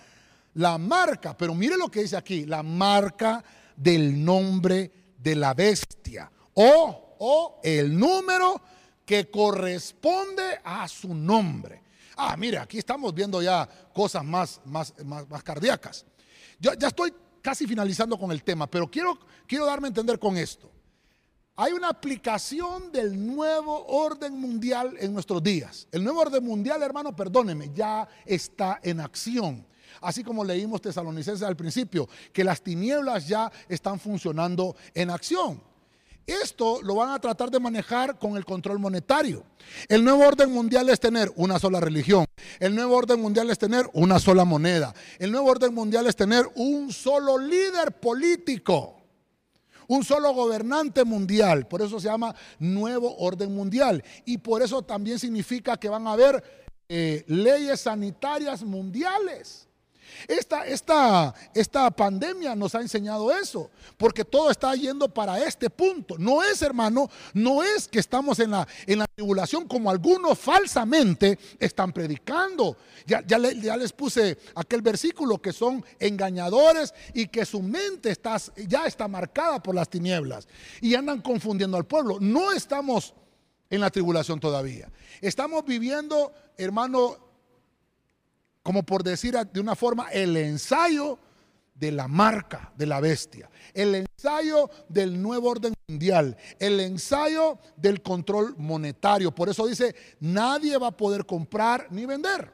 La marca. Pero mire lo que dice aquí. La marca del nombre de la bestia. O, o el número que corresponde a su nombre. Ah, mire, aquí estamos viendo ya cosas más, más, más, cardíacas. Yo ya estoy casi finalizando con el tema, pero quiero, quiero darme a entender con esto. Hay una aplicación del nuevo orden mundial en nuestros días. El nuevo orden mundial, hermano, perdóneme, ya está en acción. Así como leímos tesalonicenses al principio, que las tinieblas ya están funcionando en acción. Esto lo van a tratar de manejar con el control monetario. El nuevo orden mundial es tener una sola religión. El nuevo orden mundial es tener una sola moneda. El nuevo orden mundial es tener un solo líder político un solo gobernante mundial. Por eso se llama nuevo orden mundial. Y por eso también significa que van a haber eh, leyes sanitarias mundiales. Esta, esta, esta pandemia nos ha enseñado eso, porque todo está yendo para este punto. No es, hermano, no es que estamos en la, en la tribulación como algunos falsamente están predicando. Ya, ya, les puse aquel versículo que son engañadores y que su mente está, ya está marcada por las tinieblas y andan confundiendo al pueblo. No estamos en la tribulación todavía. Estamos viviendo, hermano, como por decir de una forma, el ensayo de la marca de la bestia, el ensayo del nuevo orden mundial, el ensayo del control monetario. Por eso dice, nadie va a poder comprar ni vender.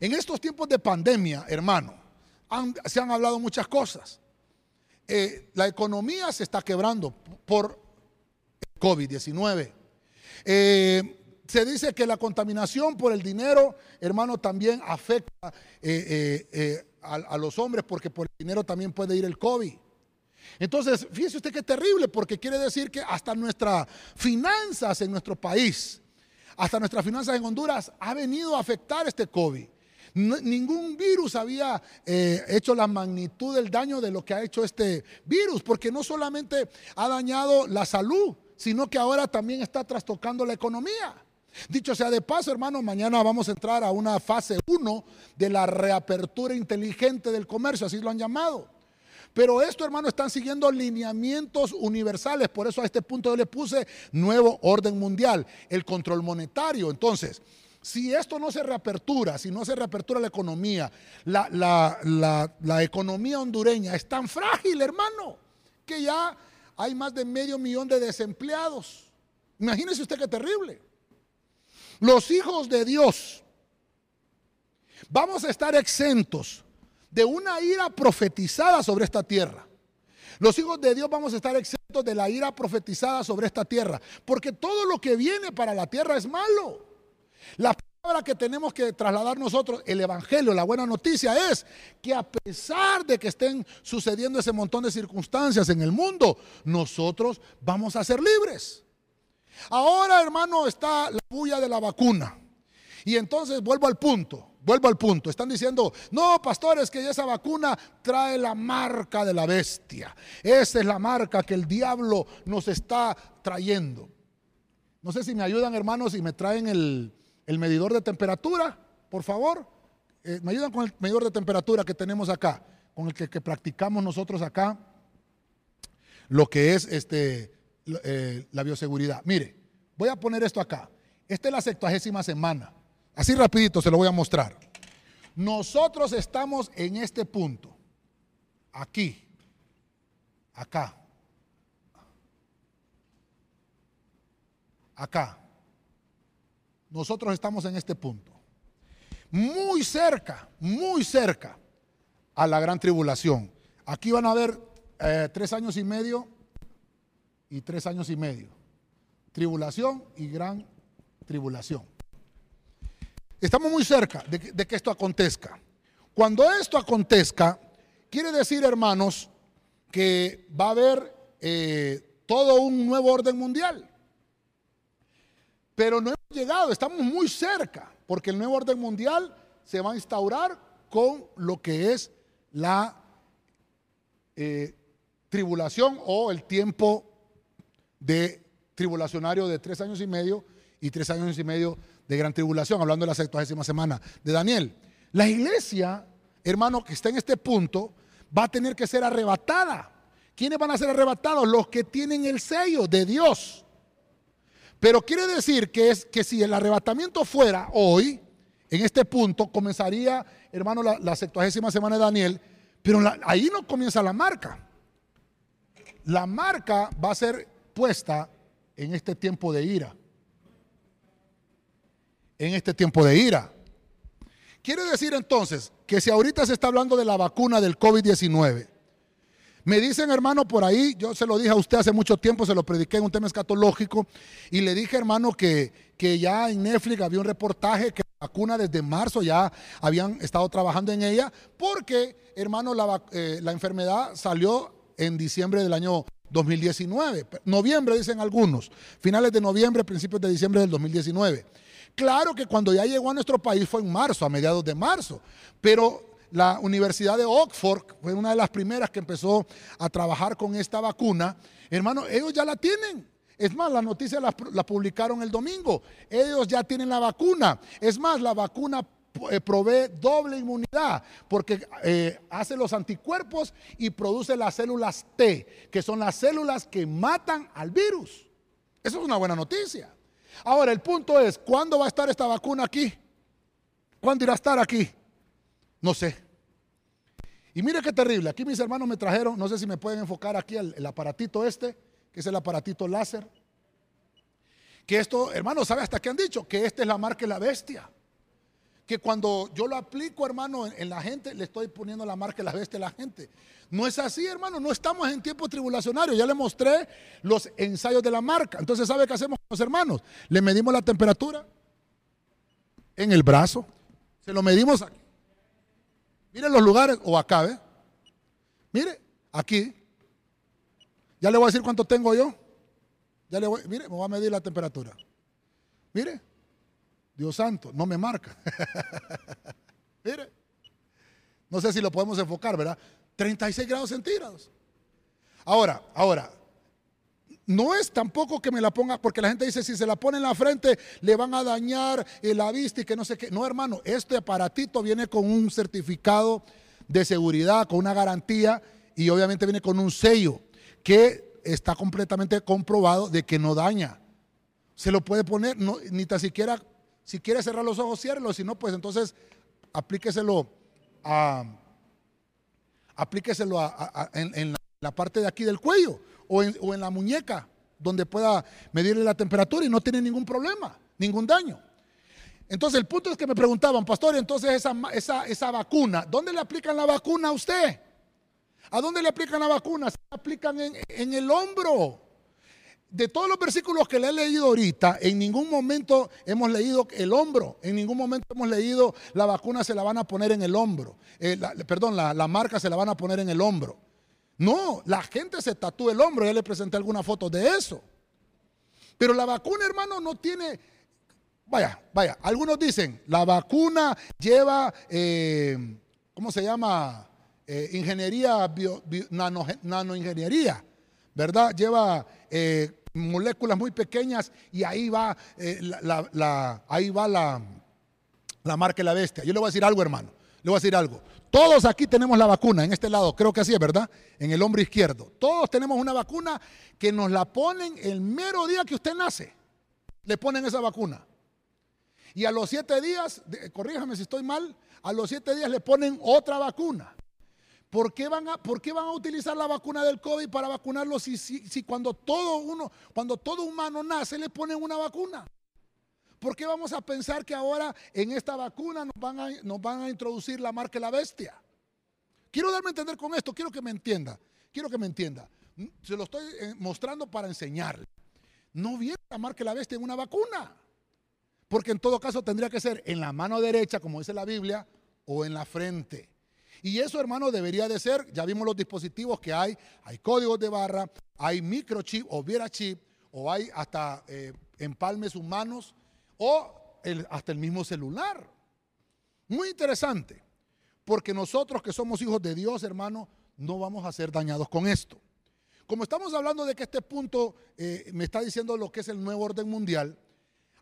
En estos tiempos de pandemia, hermano, se han hablado muchas cosas. Eh, la economía se está quebrando por COVID-19. Eh, se dice que la contaminación por el dinero, hermano, también afecta eh, eh, eh, a, los hombres porque por el dinero también puede ir el COVID. Entonces, fíjese usted que es terrible porque quiere decir que hasta nuestras finanzas en nuestro país, hasta nuestras finanzas en Honduras, ha venido a afectar este COVID. ningún virus había hecho la magnitud del daño de lo que ha hecho este virus, porque no solamente ha dañado la salud, sino que ahora también está trastocando la economía. Dicho sea de paso, hermano, mañana vamos a entrar a una fase 1 de la reapertura inteligente del comercio, así lo han llamado. Pero esto, hermano, están siguiendo lineamientos universales. Por eso a este punto yo le puse nuevo orden mundial, el control monetario. Entonces, si esto no se reapertura, si no se reapertura la economía, la, la economía hondureña es tan frágil, hermano, que ya hay más de medio millón de desempleados. Imagínese usted qué terrible. Los hijos de Dios vamos a estar exentos de una ira profetizada sobre esta tierra. Los hijos de Dios vamos a estar exentos de la ira profetizada sobre esta tierra, porque todo lo que viene para la tierra es malo. La palabra que tenemos que trasladar nosotros, el Evangelio, la buena noticia es que a pesar de que estén sucediendo ese montón de circunstancias en el mundo, nosotros vamos a ser libres. Ahora, hermano, está la bulla de la vacuna. Y entonces vuelvo al punto, vuelvo al punto. Están diciendo, no, pastores, que esa vacuna trae la marca de la bestia. Esa es la marca que el diablo nos está trayendo. No sé si me ayudan, hermanos, y me traen el, medidor de temperatura, por favor. Eh, me ayudan con el medidor de temperatura que tenemos acá, con el que practicamos nosotros acá, lo que es este eh, la bioseguridad. Mire, voy a poner esto acá. Esta es la sextuagésima semana Así rapidito se lo voy a mostrar. Nosotros estamos en este punto. Aquí. Acá. Acá. Nosotros estamos en este punto. Muy cerca, muy cerca a la gran tribulación. Aquí van a haber eh, tres años y medio y tres años y medio. Tribulación y gran tribulación. Estamos muy cerca de que, esto acontezca. Cuando esto acontezca, quiere decir, hermanos, que va a haber eh, todo un nuevo orden mundial. Pero no hemos llegado, estamos muy cerca, porque el nuevo orden mundial se va a instaurar con lo que es la eh, tribulación o el tiempo de tribulacionario de tres años y medio y tres años y medio de gran tribulación, hablando de la sextuagésima semana de Daniel. La iglesia, hermano, que está en este punto, va a tener que ser arrebatada. ¿Quiénes van a ser arrebatados? Los que tienen el sello de Dios. Pero quiere decir que, es, que si el arrebatamiento fuera hoy, en este punto, comenzaría, hermano, la, la semana de Daniel, pero ahí no comienza la marca. La marca va a ser puesta en este tiempo de ira en este tiempo de ira. Quiere decir entonces que si ahorita se está hablando de la vacuna del COVID-19, me dicen, hermano, por ahí, yo se lo dije a usted hace mucho tiempo, se lo prediqué en un tema escatológico, y le dije, hermano, que, que ya en Netflix había un reportaje que la vacuna desde marzo ya habían estado trabajando en ella, porque, hermano, la, eh, la enfermedad salió en diciembre del año 2019, noviembre dicen algunos, finales de noviembre, principios de diciembre del 2019. Claro que cuando ya llegó a nuestro país fue en marzo, a mediados de marzo, pero la Universidad de Oxford fue una de las primeras que empezó a trabajar con esta vacuna. Hermano, ellos ya la tienen. Es más, la noticia la, publicaron el domingo. Ellos ya tienen la vacuna. Es más, la vacuna provee doble inmunidad porque eh, hace los anticuerpos y produce las células T, que son las células que matan al virus. Eso es una buena noticia. Ahora, el punto es, ¿cuándo va a estar esta vacuna aquí? ¿Cuándo irá a estar aquí? No sé. Y mire qué terrible. Aquí mis hermanos me trajeron, no sé si me pueden enfocar aquí el, aparatito este, que es el aparatito láser. Que esto, hermano, ¿sabe hasta qué han dicho? Que esta es la marca de la bestia que cuando yo lo aplico, hermano, en, la gente, le estoy poniendo la marca de la bestia a la gente. No es así, hermano, no estamos en tiempo tribulacionario. Ya le mostré los ensayos de la marca. Entonces, ¿sabe qué hacemos con los hermanos? Le medimos la temperatura en el brazo. Se lo medimos aquí. Mire los lugares, o acá, ¿ve? Mire, aquí. Ya le voy a decir cuánto tengo yo. Ya le voy, mire, me voy a medir la temperatura. Mire, Dios santo, no me marca. Mire, no sé si lo podemos enfocar, ¿verdad? 36 grados centígrados. Ahora, ahora, no es tampoco que me la ponga, porque la gente dice, si se la pone en la frente, le van a dañar la vista y que no sé qué. No, hermano, este aparatito viene con un certificado de seguridad, con una garantía y obviamente viene con un sello que está completamente comprobado de que no daña. Se lo puede poner, ni tan siquiera si quiere cerrar los ojos, ciérrelo. Si no, pues entonces aplíqueselo a, aplíqueselo en, la, parte de aquí del cuello o en, la muñeca, donde pueda medirle la temperatura y no tiene ningún problema, ningún daño. Entonces el punto es que me preguntaban, pastor, entonces esa, esa, esa vacuna, ¿dónde le aplican la vacuna a usted? ¿A dónde le aplican la vacuna? Se la aplican en, en el hombro de todos los versículos que le he leído ahorita, en ningún momento hemos leído el hombro, en ningún momento hemos leído la vacuna se la van a poner en el hombro, eh, perdón, la, marca se la van a poner en el hombro. No, la gente se tatúa el hombro, ya le presenté alguna foto de eso. Pero la vacuna, hermano, no tiene, vaya, vaya, algunos dicen, la vacuna lleva, eh, ¿cómo se llama? Eh, ingeniería, nanoingeniería, ¿verdad? Lleva moléculas muy pequeñas y ahí va, eh, la, ahí va la, la marca de la bestia. Yo le voy a decir algo, hermano. Le voy a decir algo. Todos aquí tenemos la vacuna en este lado, creo que así es, ¿verdad? En el hombro izquierdo. Todos tenemos una vacuna que nos la ponen el mero día que usted nace. Le ponen esa vacuna. Y a los siete días, corríjame si estoy mal, a los siete días le ponen otra vacuna. ¿Por qué, van a, ¿Por qué van a utilizar la vacuna del COVID para vacunarlo si, si, cuando todo uno, cuando todo humano nace le ponen una vacuna? ¿Por qué vamos a pensar que ahora en esta vacuna nos van a, nos van a introducir la marca de la bestia? Quiero darme a entender con esto, quiero que me entienda, quiero que me entienda. Se lo estoy eh, mostrando para enseñarle. No viene la marca de la bestia en una vacuna. Porque en todo caso tendría que ser en la mano derecha, como dice la Biblia, o en la frente. Y eso, hermano, debería de ser, ya vimos los dispositivos que hay, hay códigos de barra, hay microchip o viera chip, o hay hasta eh, empalmes humanos, o hasta el mismo celular. Muy interesante, porque nosotros que somos hijos de Dios, hermano, no vamos a ser dañados con esto. Como estamos hablando de que este punto eh, me está diciendo lo que es el nuevo orden mundial,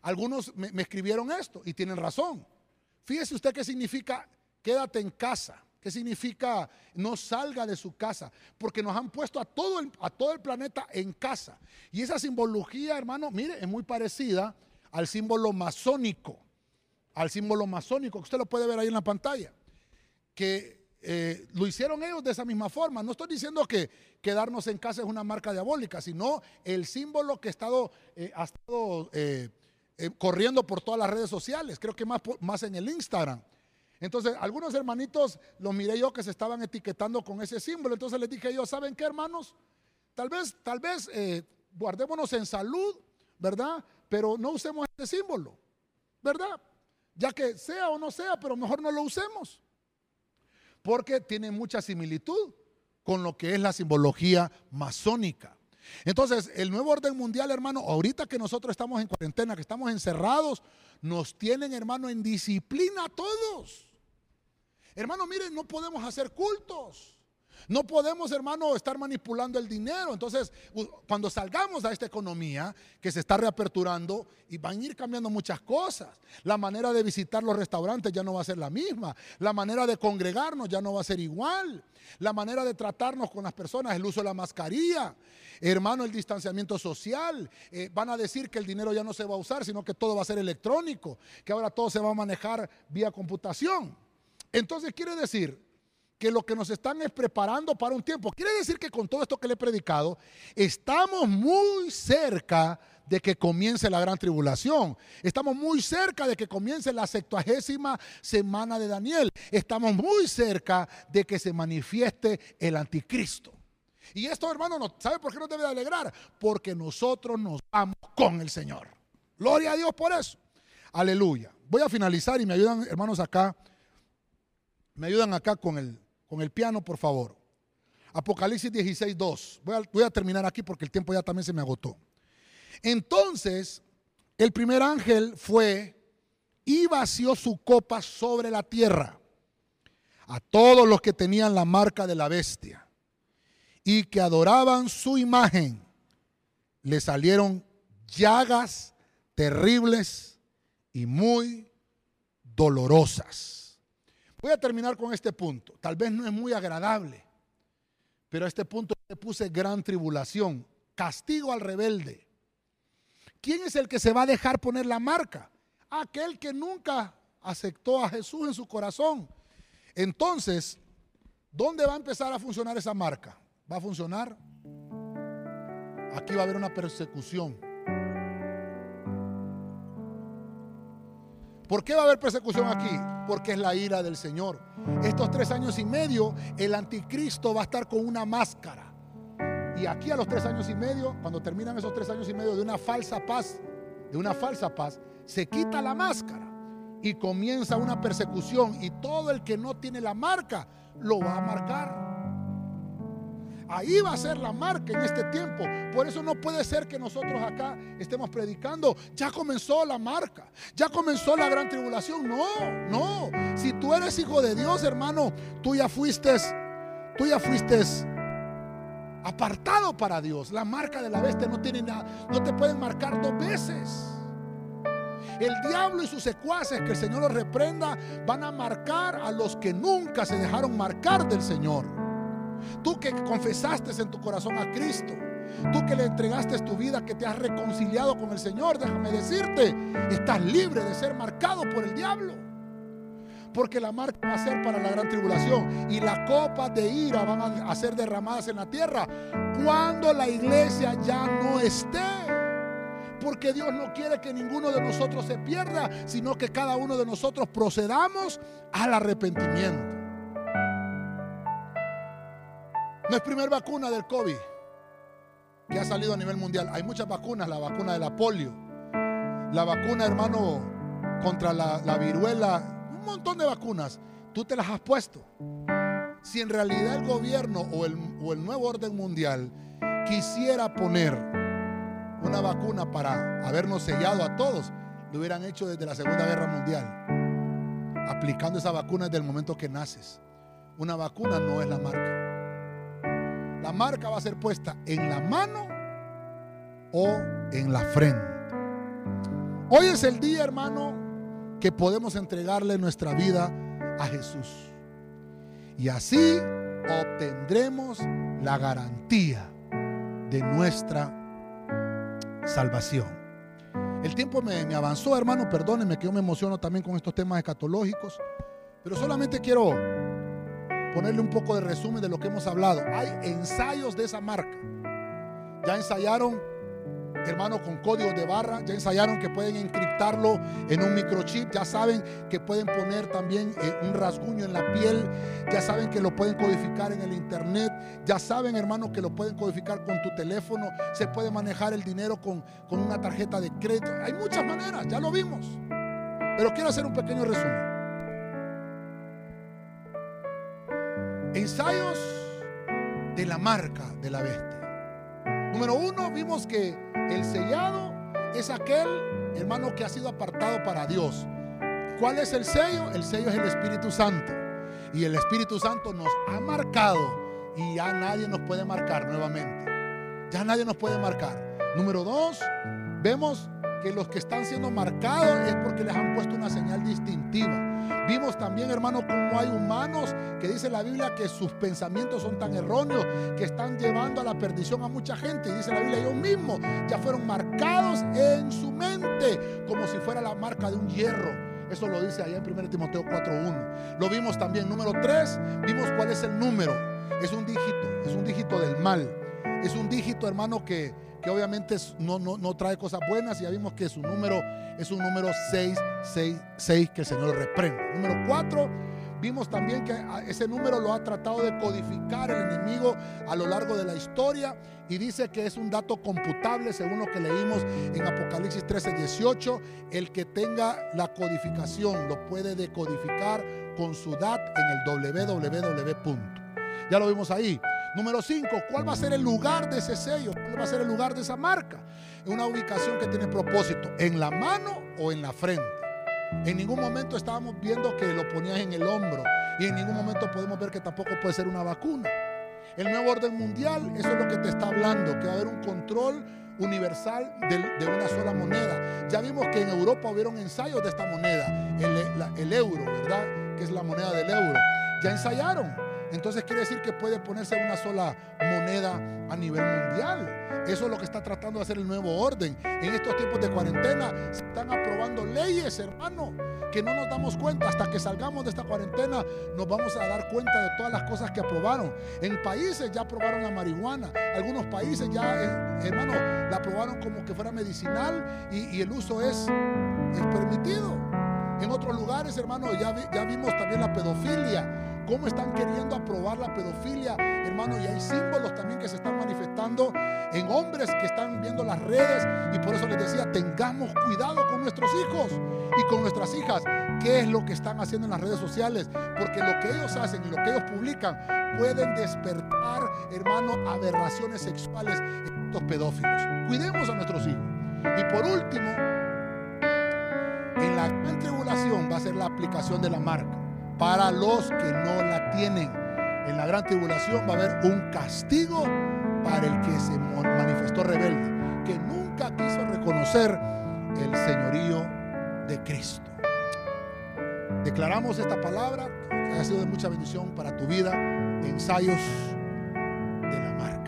algunos me, escribieron esto y tienen razón. Fíjese usted qué significa quédate en casa. ¿Qué significa no salga de su casa? Porque nos han puesto a todo, el, a todo el planeta en casa. Y esa simbología, hermano, mire, es muy parecida al símbolo masónico. Al símbolo masónico, que usted lo puede ver ahí en la pantalla. Que eh, lo hicieron ellos de esa misma forma. No estoy diciendo que quedarnos en casa es una marca diabólica, sino el símbolo que ha estado, eh, ha estado eh, corriendo por todas las redes sociales. Creo que más, más en el Instagram. Entonces, algunos hermanitos los miré yo que se estaban etiquetando con ese símbolo. Entonces les dije yo, ¿saben qué, hermanos? Tal vez, tal vez eh, guardémonos en salud, ¿verdad? Pero no usemos este símbolo, ¿verdad? Ya que sea o no sea, pero mejor no lo usemos. Porque tiene mucha similitud con lo que es la simbología masónica. Entonces, el nuevo orden mundial, hermano, ahorita que nosotros estamos en cuarentena, que estamos encerrados, nos tienen, hermano, en disciplina a todos. Hermano, miren, no podemos hacer cultos. No podemos, hermano, estar manipulando el dinero. Entonces, cuando salgamos a esta economía que se está reaperturando y van a ir cambiando muchas cosas, la manera de visitar los restaurantes ya no va a ser la misma, la manera de congregarnos ya no va a ser igual, la manera de tratarnos con las personas, el uso de la mascarilla, hermano, el distanciamiento social. Eh, van a decir que el dinero ya no se va a usar, sino que todo va a ser electrónico, que ahora todo se va a manejar vía computación. Entonces quiere decir que lo que nos están es preparando para un tiempo. Quiere decir que con todo esto que le he predicado, estamos muy cerca de que comience la gran tribulación. Estamos muy cerca de que comience la septuagésima semana de Daniel. Estamos muy cerca de que se manifieste el anticristo. Y esto, hermano, no, ¿sabe por qué nos debe de alegrar? Porque nosotros nos vamos con el Señor. Gloria a Dios por eso. Aleluya. Voy a finalizar y me ayudan, hermanos, acá me ayudan acá con el, con el piano, por favor. Apocalipsis 16, 2. Voy a, voy a terminar aquí porque el tiempo ya también se me agotó. Entonces, el primer ángel fue y vació su copa sobre la tierra a todos los que tenían la marca de la bestia y que adoraban su imagen. Le salieron llagas terribles y muy dolorosas. Voy a terminar con este punto. Tal vez no es muy agradable, pero a este punto le puse gran tribulación, castigo al rebelde. ¿Quién es el que se va a dejar poner la marca? Aquel que nunca aceptó a Jesús en su corazón. Entonces, ¿dónde va a empezar a funcionar esa marca? ¿Va a funcionar? Aquí va a haber una persecución. ¿Por qué va a haber persecución aquí? Porque es la ira del Señor. Estos tres años y medio, el anticristo va a estar con una máscara. Y aquí a los tres años y medio, cuando terminan esos tres años y medio de una falsa paz, de una falsa paz, se quita la máscara y comienza una persecución y todo el que no tiene la marca lo va a marcar. Ahí va a ser la marca en este tiempo. Por eso no puede ser que nosotros acá estemos predicando. Ya comenzó la marca. Ya comenzó la gran tribulación. No, no. Si tú eres hijo de Dios, hermano, tú ya fuiste, tú ya fuiste apartado para Dios. La marca de la bestia no tiene nada. No te pueden marcar dos veces. El diablo y sus secuaces, que el Señor los reprenda, van a marcar a los que nunca se dejaron marcar del Señor. Tú que confesaste en tu corazón a Cristo, Tú que le entregaste tu vida, que te has reconciliado con el Señor, déjame decirte, estás libre de ser marcado por el diablo. Porque la marca va a ser para la gran tribulación y las copas de ira van a ser derramadas en la tierra cuando la iglesia ya no esté porque Dios no quiere que ninguno de nosotros se pierda, sino que cada uno de nosotros procedamos al arrepentimiento. No es primera vacuna del COVID que ha salido a nivel mundial. Hay muchas vacunas, la vacuna de la polio, la vacuna, hermano, contra la, viruela, un montón de vacunas. Tú te las has puesto. Si en realidad el gobierno o el, o el nuevo orden mundial quisiera poner una vacuna para habernos sellado a todos, lo hubieran hecho desde la Segunda Guerra Mundial, aplicando esa vacuna desde el momento que naces. Una vacuna no es la marca. Marca va a ser puesta en la mano o en la frente. Hoy es el día, hermano, que podemos entregarle nuestra vida a Jesús. Y así obtendremos la garantía de nuestra salvación. El tiempo me, me avanzó, hermano, perdónenme que yo me emociono también con estos temas escatológicos, pero solamente quiero ponerle un poco de resumen de lo que hemos hablado. Hay ensayos de esa marca. Ya ensayaron, hermano, con códigos de barra. Ya ensayaron que pueden encriptarlo en un microchip. Ya saben que pueden poner también eh, un rasguño en la piel. Ya saben que lo pueden codificar en el internet. Ya saben, hermano, que lo pueden codificar con tu teléfono. Se puede manejar el dinero con, con una tarjeta de crédito. Hay muchas maneras, ya lo vimos. Pero quiero hacer un pequeño resumen. Ensayos de la marca de la bestia. Número uno, vimos que el sellado es aquel hermano que ha sido apartado para Dios. ¿Cuál es el sello? El sello es el Espíritu Santo. Y el Espíritu Santo nos ha marcado y ya nadie nos puede marcar nuevamente. Ya nadie nos puede marcar. Número dos, vemos que los que están siendo marcados es porque les han puesto una señal distintiva. Vimos también, hermano, cómo hay humanos que dice la Biblia que sus pensamientos son tan erróneos que están llevando a la perdición a mucha gente. Y dice la Biblia, ellos mismos ya fueron marcados en su mente como si fuera la marca de un hierro. Eso lo dice allá en 1 Timoteo 4.1. Lo vimos también. Número 3, vimos cuál es el número. Es un dígito, es un dígito del mal. Es un dígito, hermano, que que obviamente no, no, trae cosas buenas. Y ya vimos que su número es un número 666 que el Señor reprende. Número 4, vimos también que ese número lo ha tratado de codificar el enemigo a lo largo de la historia y dice que es un dato computable según lo que leímos en Apocalipsis 13, 18. El que tenga la codificación lo puede decodificar con su DAT en el www. Ya lo vimos ahí. Número 5, ¿cuál va a ser el lugar de ese sello? ¿Cuál va a ser el lugar de esa marca? Una ubicación que tiene propósito, en la mano o en la frente. En ningún momento estábamos viendo que lo ponías en el hombro y en ningún momento podemos ver que tampoco puede ser una vacuna. El nuevo orden mundial, eso es lo que te está hablando, que va a haber un control universal de, una sola moneda. Ya vimos que en Europa hubieron ensayos de esta moneda, el, el euro, ¿verdad? Que es la moneda del euro. Ya ensayaron entonces quiere decir que puede ponerse una sola moneda a nivel mundial. Eso es lo que está tratando de hacer el nuevo orden. En estos tiempos de cuarentena se están aprobando leyes, hermano, que no nos damos cuenta. Hasta que salgamos de esta cuarentena nos vamos a dar cuenta de todas las cosas que aprobaron. En países ya aprobaron la marihuana. Algunos países ya, eh, hermano, la aprobaron como que fuera medicinal y, el uso es, es permitido. En otros lugares, hermano, ya vimos también la pedofilia cómo están queriendo aprobar la pedofilia, hermano, y hay símbolos también que se están manifestando en hombres que están viendo las redes y por eso les decía, tengamos cuidado con nuestros hijos y con nuestras hijas, qué es lo que están haciendo en las redes sociales, porque lo que ellos hacen y lo que ellos publican pueden despertar, hermano, aberraciones sexuales en estos pedófilos. Cuidemos a nuestros hijos. Y por último, en la gran tribulación va a ser la aplicación de la marca para los que no la tienen. En la gran tribulación va a haber un castigo para el que se manifestó rebelde, que nunca quiso reconocer el señorío de Cristo. Declaramos esta palabra que ha sido de mucha bendición para tu vida. Ensayos de la mar.